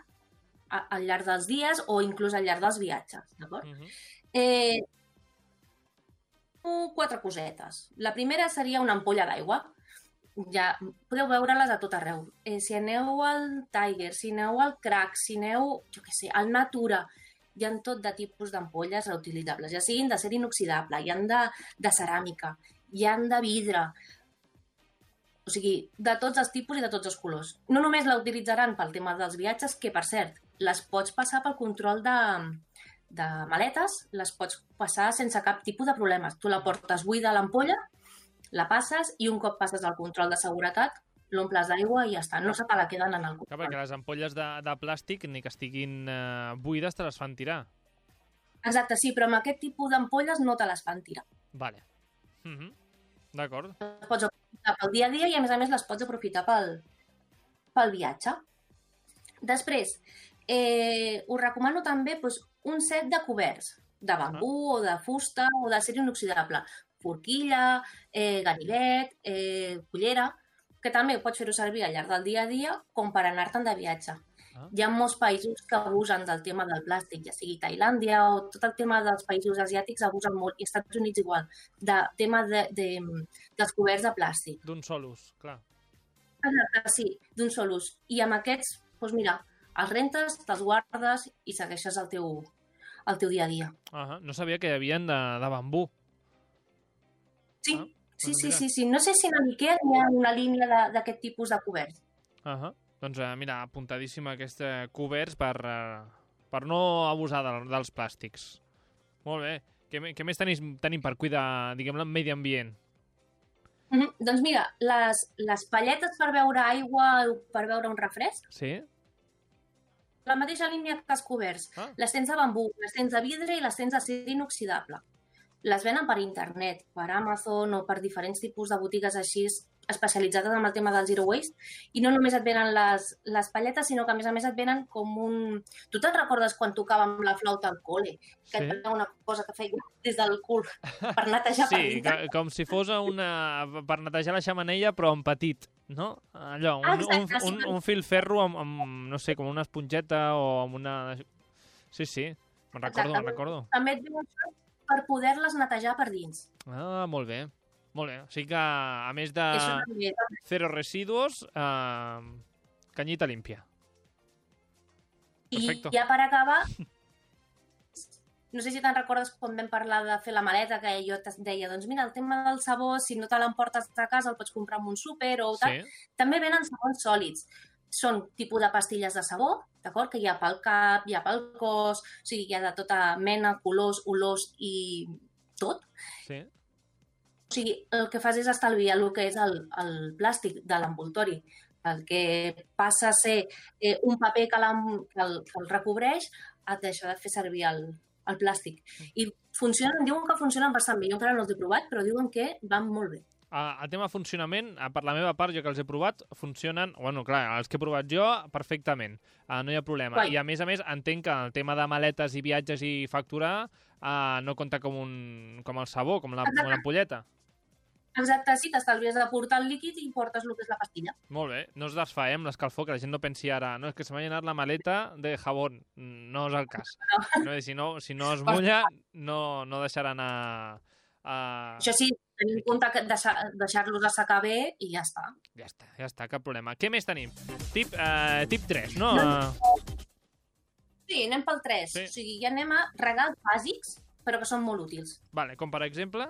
Speaker 6: a- al llarg dels dies o inclús al llarg dels viatges, d'acord?
Speaker 1: uh -huh.
Speaker 6: Eh, quatre cosetes. La primera seria una ampolla d'aigua. Ja podeu veure-les a tot arreu. Eh, si aneu al Tiger, si aneu al Crack, si aneu, jo què sé, al Natura, hi ha tot de tipus d'ampolles reutilitzables, ja siguin d'acer inoxidable, hi han de, de ceràmica, hi han de vidre, o sigui, de tots els tipus i de tots els colors. No només la utilitzaran pel tema dels viatges, que, per cert, les pots passar pel control de, de maletes, les pots passar sense cap tipus de problemes. Tu la portes buida a l'ampolla, la passes i un cop passes al control de seguretat, l'omples d'aigua i ja està. No se te la queden en el
Speaker 1: Clar,
Speaker 6: control.
Speaker 1: perquè les ampolles de, de plàstic, ni que estiguin eh, buides, te les fan tirar.
Speaker 6: Exacte, sí, però amb aquest tipus d'ampolles no te les fan tirar.
Speaker 1: Vale. Mhm. D'acord.
Speaker 6: Les pots aprofitar pel dia a dia i, a més a més, les pots aprofitar pel, pel viatge. Després, eh, us recomano també doncs, un set de coberts de bambú o de fusta o d'acer inoxidable. Forquilla, eh, ganivet, eh, cullera, que també pots fer-ho servir al llarg del dia a dia com per anar-te'n de viatge.
Speaker 1: Ah.
Speaker 6: Hi ha molts països que abusen del tema del plàstic, ja sigui Tailàndia o tot el tema dels països asiàtics abusen molt, i Estats Units igual, de tema de, de, dels coberts de plàstic.
Speaker 1: D'un sol ús, clar.
Speaker 6: Exacte, sí, d'un sol ús. I amb aquests, doncs mira, els rentes, te'ls guardes i segueixes el teu, el teu dia a dia.
Speaker 1: Ah no sabia que hi havia de, de bambú.
Speaker 6: Sí,
Speaker 1: Ah,
Speaker 6: sí,
Speaker 1: doncs
Speaker 6: sí, sí, sí. No sé si en l'Ikea hi ha una línia de- d'aquest tipus de coberts.
Speaker 1: Ah Doncs eh, mira, apuntadíssim aquest eh, coberts per, eh, per no abusar de, dels plàstics. Molt bé. Què, què més tenim, tenim per cuidar, diguem-ne, el medi ambient?
Speaker 6: Mhm. Doncs mira, les, les palletes per beure aigua, per beure un refresc,
Speaker 1: Sí?
Speaker 6: la mateixa línia que els coberts.
Speaker 1: Ah.
Speaker 6: Les tens de bambú, les tens de vidre i les tens d'acer inoxidable. Les venen per internet, per Amazon o per diferents tipus de botigues així especialitzades en el tema del zero waste i no només et venen les, les palletes, sinó que a més a més et venen com un... Tu te'n recordes quan tocàvem la flauta al col·le? Que
Speaker 1: Sí.
Speaker 6: et venia una cosa que feia des del cul <laughs> per netejar per
Speaker 1: Sí,
Speaker 6: dintre?
Speaker 1: que, com si fos una... per netejar la xamanella, però en petit, no? Allò, un, un,
Speaker 6: exacte,
Speaker 1: un,
Speaker 6: sí.
Speaker 1: un fil ferro amb, amb, no sé, com una esponjeta o amb una... Sí, sí, me'n recordo, me'n recordo.
Speaker 6: També et això per poder-les netejar per dins.
Speaker 1: Ah, molt bé. Molt bé. O sigui que, a més de cero residuos, eh, canyita límpia. Perfecto.
Speaker 6: I ja per acabar, <laughs> no sé si te'n recordes quan vam parlar de fer la maleta, que jo te deia, doncs mira, el tema del sabó, si no te l'emportes a casa, el pots comprar en un súper o tal.
Speaker 1: Sí?
Speaker 6: També venen sabons sòlids. Són tipus de pastilles de sabó, d'acord? Que hi ha pel cap, hi ha pel cos, o sigui, hi ha de tota mena, colors, olors i tot.
Speaker 1: Sí?
Speaker 6: O sigui, el que fas és estalviar el que és el, el plàstic de l'envoltori. El que passa a ser eh, un paper que, que, el, que el recobreix et deixa de fer servir el, el plàstic. I funcionen, diuen que funcionen bastant bé. Jo encara no els he provat, però diuen que van molt bé.
Speaker 1: A tema funcionament, a, per la meva part, jo que els he provat, funcionen... Bueno, clar, els que he provat jo, perfectament. Uh, no hi ha problema.
Speaker 6: Guai.
Speaker 1: I a més a més, entenc que el tema de maletes i viatges i facturar uh, no compta com, un, com el sabó, com la- com
Speaker 6: Exacte.
Speaker 1: l'ampolleta.
Speaker 6: Sí, t'estalvies de portar el líquid i portes el que és la pastilla.
Speaker 1: Molt bé. No es desfà, eh, amb l'escalfor, que la gent no pensi ara no, és que se m'ha llenat la maleta de jabón. No és el cas. No, si, no, si no es mulla, no, no deixarà anar... Uh,
Speaker 6: Això sí, tenir en compte que deixar- deixar-los assecar bé i ja està.
Speaker 1: ja està, ja està, cap problema. Què més tenim? Tip, uh, tip 3, no?
Speaker 6: No. Sí, anem pel 3.
Speaker 1: Sí.
Speaker 6: O sigui, ja anem a regals bàsics, però que són molt útils.
Speaker 1: vale, com per exemple...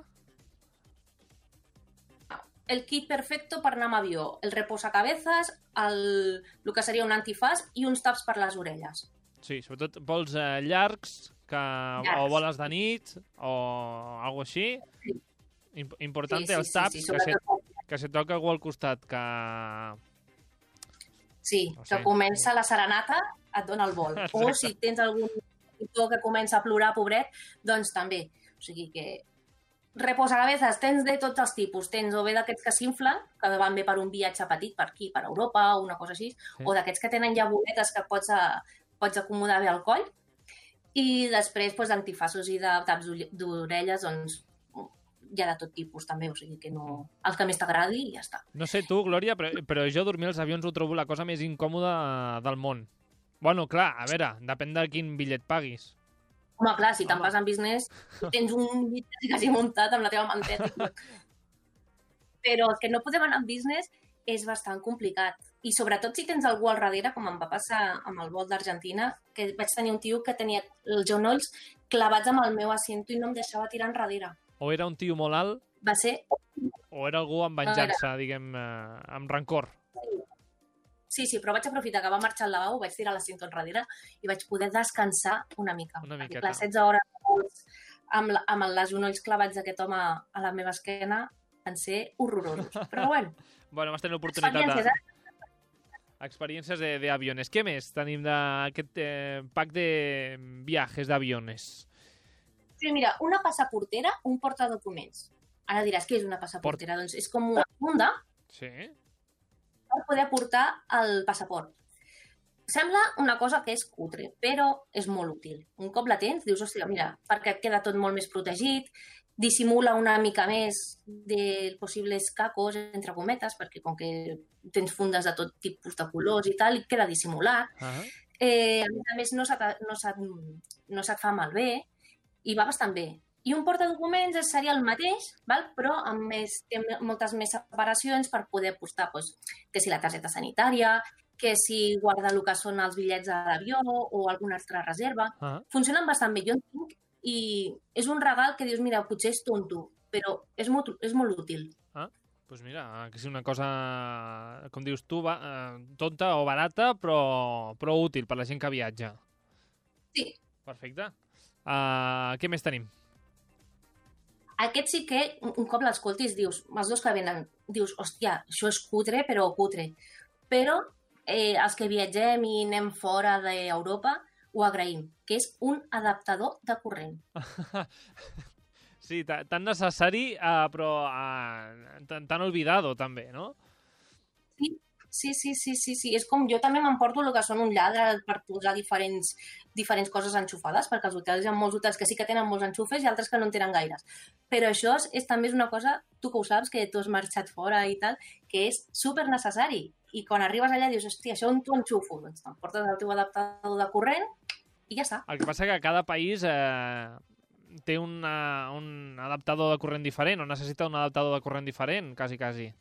Speaker 6: el kit perfecto per anar amb avió, el reposacabezas, el, el que seria un antifàs i uns taps per les orelles.
Speaker 1: Sí, sobretot vols eh, llargs, que,
Speaker 6: Llargs.
Speaker 1: o voles de nit, o alguna així.
Speaker 6: Sí.
Speaker 1: Imp importante els taps, que, se, que se toca algú al costat, que...
Speaker 6: sí,
Speaker 1: No
Speaker 6: que
Speaker 1: sé.
Speaker 6: comença la serenata, et dona el vol. <laughs> O
Speaker 1: Exacte.
Speaker 6: si tens algun tutor que comença a plorar, pobret, doncs també. O sigui que reposacabezas tens de tots els tipus. Tens o bé d'aquests que s'inflen, que van bé per un viatge petit per aquí, per Europa, o una cosa així,
Speaker 1: Sí.
Speaker 6: o d'aquests que tenen ja boletes que pots, a, pots acomodar bé al coll. I després, doncs, d'antifassos i de taps d'orelles, doncs, hi ha de tot tipus, també. O sigui que no... El que més t'agradi i ja està.
Speaker 1: No sé tu, Glòria, però, però jo dormir als avions ho trobo la cosa més incòmoda del món. Bueno, clar, a veure, depèn de quin bitllet paguis.
Speaker 6: Home, clar, si te'n vas en business, tens un llit quasi, muntat amb la teva manteta. <laughs> Però el que no podem anar en business és bastant complicat. I sobretot si tens algú al darrere, com em va passar amb el vol d'Argentina, que vaig tenir un tio que tenia els genolls clavats amb el meu assento i no em deixava tirar enrere.
Speaker 1: O era un tio molt alt,
Speaker 6: Va ser...
Speaker 1: o era algú amb venjança, diguem, eh, amb rancor.
Speaker 6: Sí, sí, però vaig aprofitar que va marxar al lavabo, vaig tirar la cinta enrere i vaig poder descansar una mica.
Speaker 1: Una miqueta.
Speaker 6: clar, 16 hores amb, la, amb les genolls clavats d'aquest home a la meva esquena van ser horrorosos. Però bueno, <laughs>
Speaker 1: Bueno, vas tenir l'oportunitat de... Experiències de, de aviones. Què més tenim d'aquest eh, pack de viajes d'aviones?
Speaker 6: Sí, mira, una passaportera, un portadocuments. Ara diràs, què és una passaportera? Doncs és com una funda
Speaker 1: Sí?
Speaker 6: per poder portar el passaport. Sembla una cosa que és cutre, però és molt útil. Un cop la tens, dius, hòstia, mira, perquè queda tot molt més protegit, dissimula una mica més dels possibles cacos, entre cometes, perquè com que tens fundes de tot tipus de colors i tal, queda dissimulat.
Speaker 1: Ah
Speaker 6: Eh, a més a més, no se't, no, se't, no se't fa malbé i va bastant bé. I un portadocuments seria el mateix, val? però amb més, té moltes més separacions per poder postar doncs, que si la targeta sanitària, que si guarda el que són els bitllets de l'avió o alguna altra reserva.
Speaker 1: ah.
Speaker 6: Funcionen bastant bé. Jo en tinc i és un regal que dius, mira, potser és tonto, però és molt, és molt útil.
Speaker 1: pues mira, que és una cosa, com dius tu, va, eh, tonta o barata, però, però útil per la gent que viatja.
Speaker 6: Sí,
Speaker 1: Perfecte. Uh, què més tenim?
Speaker 6: Aquest sí que, un un cop l'escoltis, dius, els dos que venen, dius, hòstia, això és cutre, però cutre. Però eh, els que viatgem i anem fora d'Europa ho agraïm, que és un adaptador de corrent. <laughs>
Speaker 1: Sí, ta- tan necessari, uh, però uh, tan, tan olvidado també, no?
Speaker 6: Sí, sí, sí, sí, sí. És com jo també m'emporto el que són un lladre per posar diferents, diferents coses enxufades, perquè als hotels hi ha molts hotels que sí que tenen molts enxufes i altres que no en tenen gaires. Però això és, és també és una cosa, tu que ho saps, que tu has marxat fora i tal, que és super necessari. I quan arribes allà dius, hòstia, això on t'ho enxufo? Doncs t'emportes el teu adaptador de corrent i ja està.
Speaker 1: El que passa que cada país eh, té una, un adaptador de corrent diferent o necessita un adaptador de corrent diferent, quasi, quasi.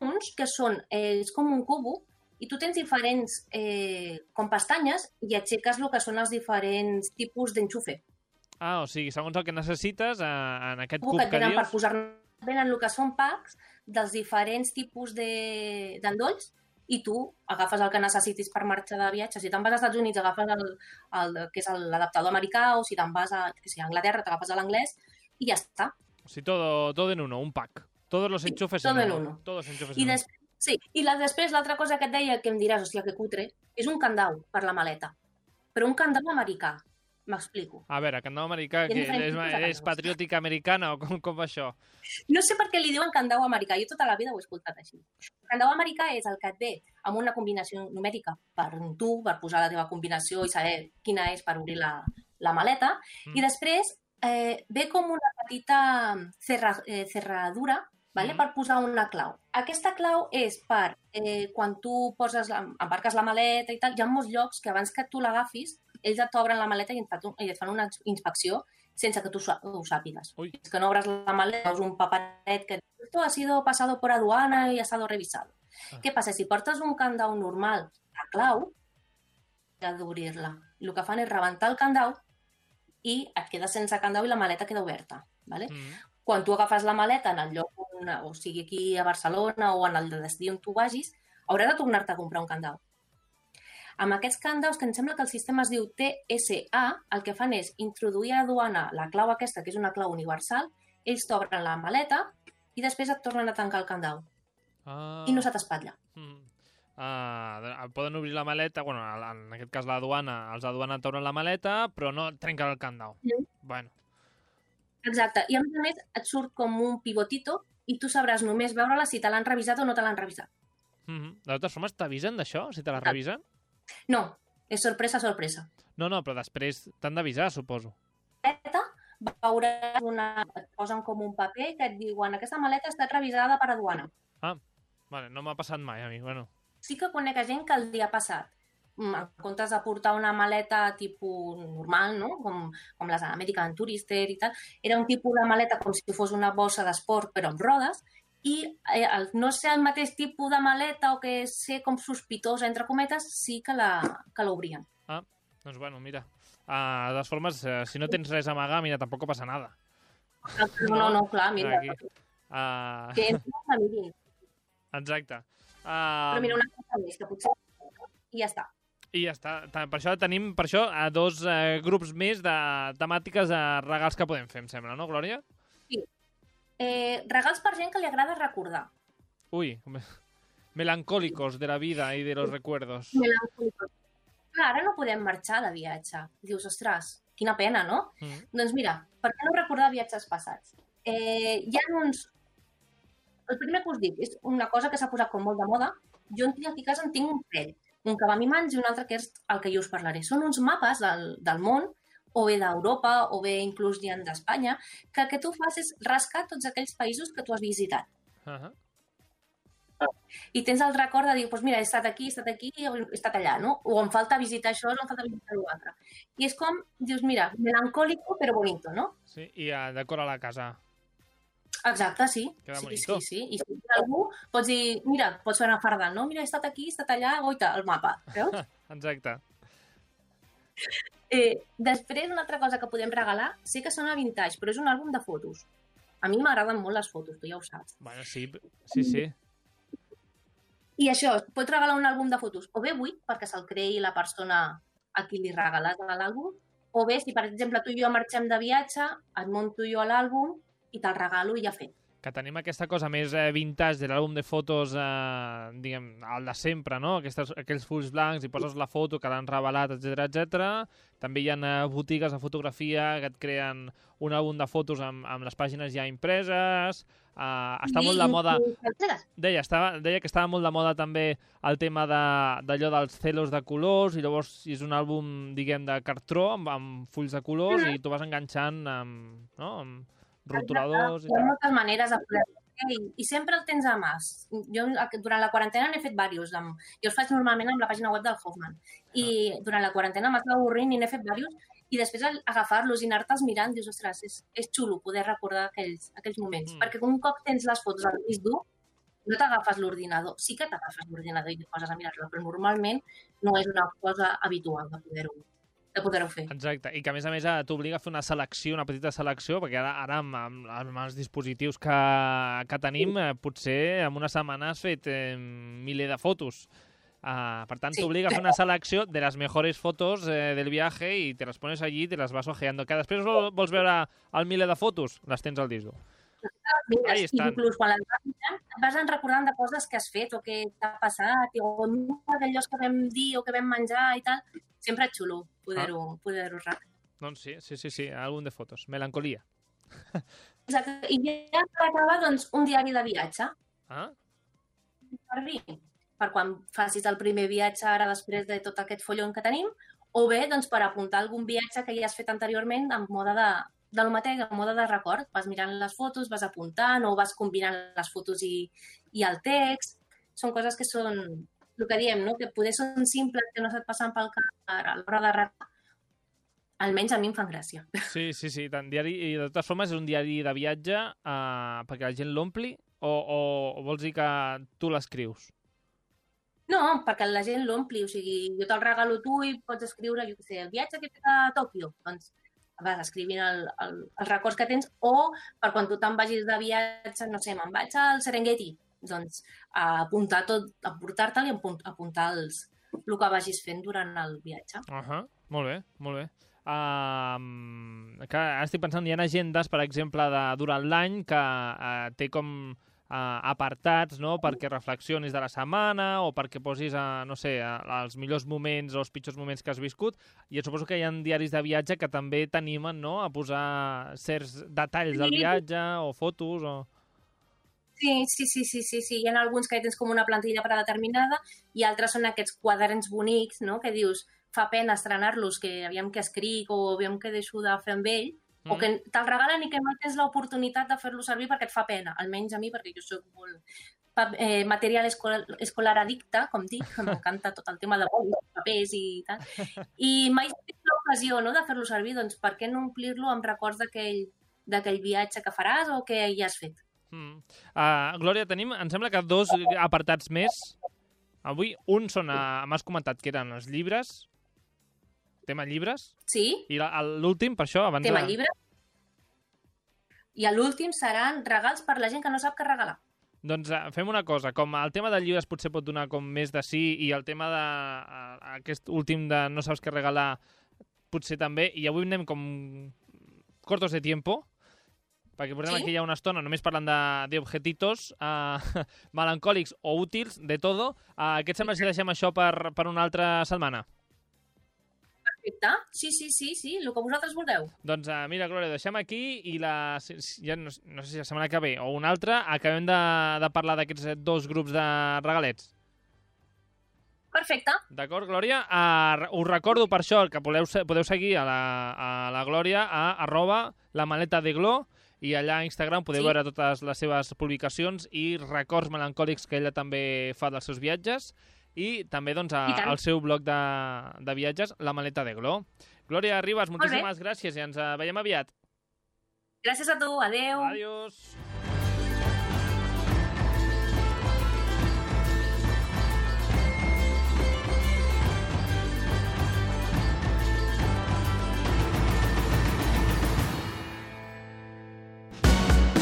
Speaker 6: uns que són, eh, és com un cubo, i tu tens diferents eh, com pestanyes i aixeques el que són els diferents tipus d'enxufe.
Speaker 1: Ah, o sigui, segons el que necessites, eh, en aquest
Speaker 6: Cubo
Speaker 1: cub
Speaker 6: que
Speaker 1: que
Speaker 6: venen per
Speaker 1: dius...
Speaker 6: posar venen el que són packs dels diferents tipus de- d'endolls i tu agafes el que necessitis per marxar de viatge. Si te'n vas als Estats Units agafes el, el que és l'adaptador americà o si te'n vas a, que sé, a Anglaterra t'agafes l'anglès i ja està.
Speaker 1: O sigui, todo, todo en uno, un pack. Todos los
Speaker 6: Sí,
Speaker 1: enchufes
Speaker 6: todo
Speaker 1: en
Speaker 6: en
Speaker 1: uno.
Speaker 6: uno.
Speaker 1: Todos los enchufes
Speaker 6: I
Speaker 1: en uno.
Speaker 6: sí, i la, després l'altra cosa que et deia que em diràs, hòstia, que cutre, és un candau per la maleta. Però un candau americà, m'explico.
Speaker 1: A veure, candau americà, que és, és patriòtica americana o com, com va això?
Speaker 6: No sé per què li diuen candau americà, jo tota la vida ho he escoltat així. Candau americà és el que et ve amb una combinació numèrica per tu, per posar la teva combinació i saber quina és per obrir la, la maleta,
Speaker 1: Mm.
Speaker 6: i després eh, ve com una petita cerra, eh, cerradura vale?
Speaker 1: Mm.
Speaker 6: per posar una clau. Aquesta clau és per eh, quan tu poses la, embarques la maleta i tal, hi ha molts llocs que abans que tu l'agafis, ells et t'obren la maleta i et, fan, i et fan una inspecció sense que tu ho sàpigues.
Speaker 1: Ui.
Speaker 6: És que no obres la maleta, veus un paperet que esto ha sido pasado por aduana y ha estado revisado.
Speaker 1: Ah.
Speaker 6: Què passa? Si portes un candau normal a clau, has d'obrir-la. El que fan és rebentar el candau i et quedes sense candau i la maleta queda oberta. Vale?
Speaker 1: Mm.
Speaker 6: Quan tu agafes la maleta en el lloc, on, o sigui aquí a Barcelona o en el de destí on tu vagis, hauràs de tornar-te a comprar un candau. Amb aquests candaus, que em sembla que el sistema es diu TSA, el que fan és introduir a aduana la clau aquesta, que és una clau universal, ells t'obren la maleta i després et tornen a tancar el candau.
Speaker 1: Ah.
Speaker 6: I no se t'espatlla.
Speaker 1: Mm. Ah, poden obrir la maleta, bueno, en aquest cas la duana, els de duana t'obren la maleta, però no trenquen el candau.
Speaker 6: Mm.
Speaker 1: Bueno,
Speaker 6: Exacte. I a més a més et surt com un pivotito i tu sabràs només veure-la si te l'han revisat o no te l'han revisat.
Speaker 1: mm -hmm. de totes formes, t'avisen d'això, si te la revisen?
Speaker 6: No, és sorpresa, sorpresa.
Speaker 1: No, no, però després t'han d'avisar, suposo.
Speaker 6: maleta veuràs una... et posen com un paper que et diuen aquesta maleta ha estat revisada per aduana.
Speaker 1: Vale, no m'ha passat mai a mi, bueno.
Speaker 6: Sí que conec a gent que el dia passat, en comptes de portar una maleta tipus normal, no? com, com les American Tourister i tal, era un tipus de maleta com si fos una bossa d'esport però amb rodes, i eh, el no ser el mateix tipus de maleta o que ser com sospitosa, entre cometes, sí que l'obrien.
Speaker 1: Doncs bueno, mira. Uh, de totes formes, uh, si no tens res a amagar, mira, tampoc passa nada.
Speaker 6: No, no, no clar, mira,
Speaker 1: Aquí. Uh,
Speaker 6: que una mirin.
Speaker 1: exacte. Uh,
Speaker 6: Però mira, una cosa més, que potser i ja està.
Speaker 1: I ja està. Per això tenim per això a dos eh, grups més de temàtiques de regals que podem fer, em sembla, no, Glòria?
Speaker 6: Eh, regals per gent que li agrada recordar.
Speaker 1: Ui, me- melancólicos de la vida y de los recuerdos.
Speaker 6: Melancòlics. Clar, ara no podem marxar de viatge. Dius, ostres, quina pena, no?
Speaker 1: Mm.
Speaker 6: Doncs mira, per què no recordar viatges passats? Eh, hi ha uns... El primer que us dic és una cosa que s'ha posat com molt de moda. Jo aquí a casa en tinc un parell. Un que va a mi mans i un altre que és el que jo us parlaré. Són uns mapes del, del món, o bé d'Europa, o bé inclús n'hi ha d'Espanya, que el que tu fas és rascar tots aquells països que tu has visitat.
Speaker 1: Uh -huh.
Speaker 6: I tens el record de dir, doncs mira, he estat aquí, he estat aquí, he estat allà, no? O em falta visitar això, o em falta visitar l'altre. I és com, dius, mira, melancòlico però bonito, no?
Speaker 1: Sí, i uh, decora la casa.
Speaker 6: Exacte, sí.
Speaker 1: Queda
Speaker 6: sí,
Speaker 1: bonito.
Speaker 6: sí, sí. I si algú, pots dir, mira, pots fer una fardant, no? Mira, he estat aquí, he estat allà, goita, el mapa, veus? <laughs>
Speaker 1: Exacte.
Speaker 6: Eh, després, una altra cosa que podem regalar, sé que sona vintage, però és un àlbum de fotos. A mi m'agraden molt les fotos, tu ja ho saps.
Speaker 1: Bueno, sí, sí, sí.
Speaker 6: I això, pots regalar un àlbum de fotos, o bé buit, perquè se'l creï la persona a qui li regales l'àlbum, o bé, si per exemple tu i jo marxem de viatge, et munto jo l'àlbum i te'l regalo i ja fet.
Speaker 1: Que tenim aquesta cosa més eh, vintage de l'àlbum de fotos, eh, diguem, el de sempre, no? Aquestes, aquells fulls blancs i poses la foto que l'han revelat, etc etc. També hi ha eh, botigues de fotografia que et creen un àlbum de fotos amb, amb les pàgines ja impreses. Eh, està molt de moda... Deia, estava, deia que estava molt de moda també el tema d'allò de, dels celos de colors i llavors és un àlbum, diguem, de cartró amb, amb fulls de colors i tu vas enganxant amb, no? amb rotuladors
Speaker 6: Hi ha moltes maneres de poder i, i sempre el tens a mà. Jo durant la quarantena n'he fet diversos. Amb, jo els faig normalment amb la pàgina web del Hoffman. I durant la quarantena m'ha estat avorrint i n'he fet diversos. I després agafar-los i anar-te'ls mirant, dius, ostres, és, és xulo poder recordar aquells, aquells moments.
Speaker 1: Mm.
Speaker 6: Perquè un cop tens les fotos al disc dur, no t'agafes l'ordinador. Sí que t'agafes l'ordinador i et poses a mirar-lo, però normalment no és una cosa habitual de poder-ho de poder fer.
Speaker 1: Exacte, i que a més a més eh, t'obliga a fer una selecció, una petita selecció, perquè ara, ara amb, amb, amb els dispositius que, que tenim, eh, potser en una setmana has fet eh, miler de fotos. Uh, per tant,
Speaker 6: Sí.
Speaker 1: t'obliga a fer una selecció de les millors fotos eh, del viaje i te les pones allí i te les vas ojeando. Que després vol, vols veure el miler de fotos, les tens al disc.
Speaker 6: Mira,
Speaker 1: Ahí estan.
Speaker 6: inclús quan les vas mirant, et vas recordant de coses que has fet o que t'ha passat, o mira d'allò que vam dir o que vam menjar i tal. Sempre és xulo poder-ho
Speaker 1: Ah.
Speaker 6: poder recordar.
Speaker 1: Doncs sí, sí, sí, sí, àlbum de fotos. Melancolia.
Speaker 6: Exacte. I ja per acabar, doncs, un diari de viatge.
Speaker 1: Ah?
Speaker 6: per dir, per quan facis el primer viatge ara després de tot aquest follon que tenim, o bé doncs, per apuntar algun viatge que ja has fet anteriorment en moda de, de lo mateix, en moda de record. Vas mirant les fotos, vas apuntant o vas combinant les fotos i, i el text. Són coses que són, el que diem, no? que poder són simples, que no se't passen pel cap a l'hora de record. Almenys a mi em fan gràcia.
Speaker 1: Sí, sí, sí. Tant diari, I de totes formes és un diari de viatge uh, perquè la gent l'ompli o, o, o vols dir que tu l'escrius?
Speaker 6: No, perquè la gent l'ompli, o sigui, jo te'l regalo a tu i pots escriure, jo què sé, el viatge que he fet a Tòquio, doncs vas escrivint el, el, els records que tens, o per quan tu te'n vagis de viatge, no sé, me'n vaig al Serengeti, doncs a apuntar tot, a portar-te'l i apunt- apuntar els, el que vagis fent durant el viatge.
Speaker 1: Uh -huh. Molt bé, molt bé. Uh, que estic pensant, hi ha agendes, per exemple, de, durant l'any que uh, té com uh, apartats no? perquè reflexionis de la setmana o perquè posis, uh, no sé, uh, els millors moments o els pitjors moments que has viscut. I suposo que hi ha diaris de viatge que també t'animen no? a posar certs detalls del viatge o fotos o...
Speaker 6: Sí, sí, sí, sí, sí, sí. Hi ha alguns que tens com una plantilla predeterminada i altres són aquests quaderns bonics, no?, que dius, fa pena estrenar-los, que aviam que escric o aviam que deixo de fer amb ell, mm. o que te'l regalen i que no tens l'oportunitat de fer-lo servir perquè et fa pena, almenys a mi, perquè jo sóc molt eh, material escolar, escolar addicte, com dic, m'encanta tot el tema de bolis, papers i tal, i mai he tingut l'ocasió no, de fer-lo servir, doncs per què no omplir-lo amb records d'aquell viatge que faràs o que ja has fet?
Speaker 1: Mm. Uh, Glòria, tenim, em sembla que dos apartats més. Avui, un són, uh, m'has comentat que eren els llibres, tema llibres,
Speaker 6: Sí?
Speaker 1: i l'últim, per això, abans
Speaker 6: tema
Speaker 1: de...
Speaker 6: llibre. I l'últim seran regals per la gent que no sap què regalar.
Speaker 1: Doncs eh, fem una cosa, com el tema de llibres potser pot donar com més de sí i el tema de eh, aquest últim de no saps què regalar potser també, i avui anem com cortos de tiempo, perquè portem
Speaker 6: Sí?
Speaker 1: aquí ja una estona només parlant de, de objetitos uh, <laughs> melancòlics o útils, de todo. Uh, què et sembla si deixem això per, per una altra setmana?
Speaker 6: Perfecte. Sí, sí, sí, sí, el que vosaltres vulgueu.
Speaker 1: Doncs uh, mira, Glòria, deixem aquí i la, ja no, no sé si la setmana que ve o una altra acabem de, de parlar d'aquests dos grups de regalets.
Speaker 6: Perfecte.
Speaker 1: D'acord, Glòria? Uh, us recordo per això que podeu, podeu seguir a la, a la Glòria a arroba la maleta de Glo i allà a Instagram podeu
Speaker 6: Sí.
Speaker 1: veure totes les seves publicacions i records melancòlics que ella també fa dels seus viatges i també doncs, a,
Speaker 6: I
Speaker 1: al seu blog de, de viatges, La maleta de Glo. Glòria Ribas, moltíssimes gràcies i ens eh, veiem aviat.
Speaker 6: Gràcies a tu. Adeu.
Speaker 1: Adiós.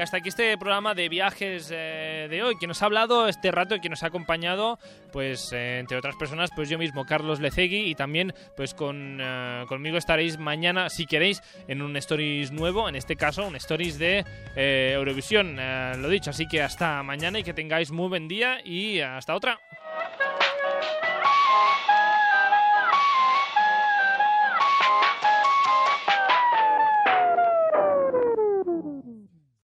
Speaker 1: Hasta aquí este programa de viajes eh, de hoy, que nos ha hablado este rato y que nos ha acompañado, pues eh, entre otras personas, pues yo mismo, Carlos Lecegui, y también pues con, eh, conmigo estaréis mañana, si queréis, en un Stories nuevo, en este caso un Stories de Eurovisión, lo dicho, así que hasta mañana y que tengáis muy buen día y hasta otra.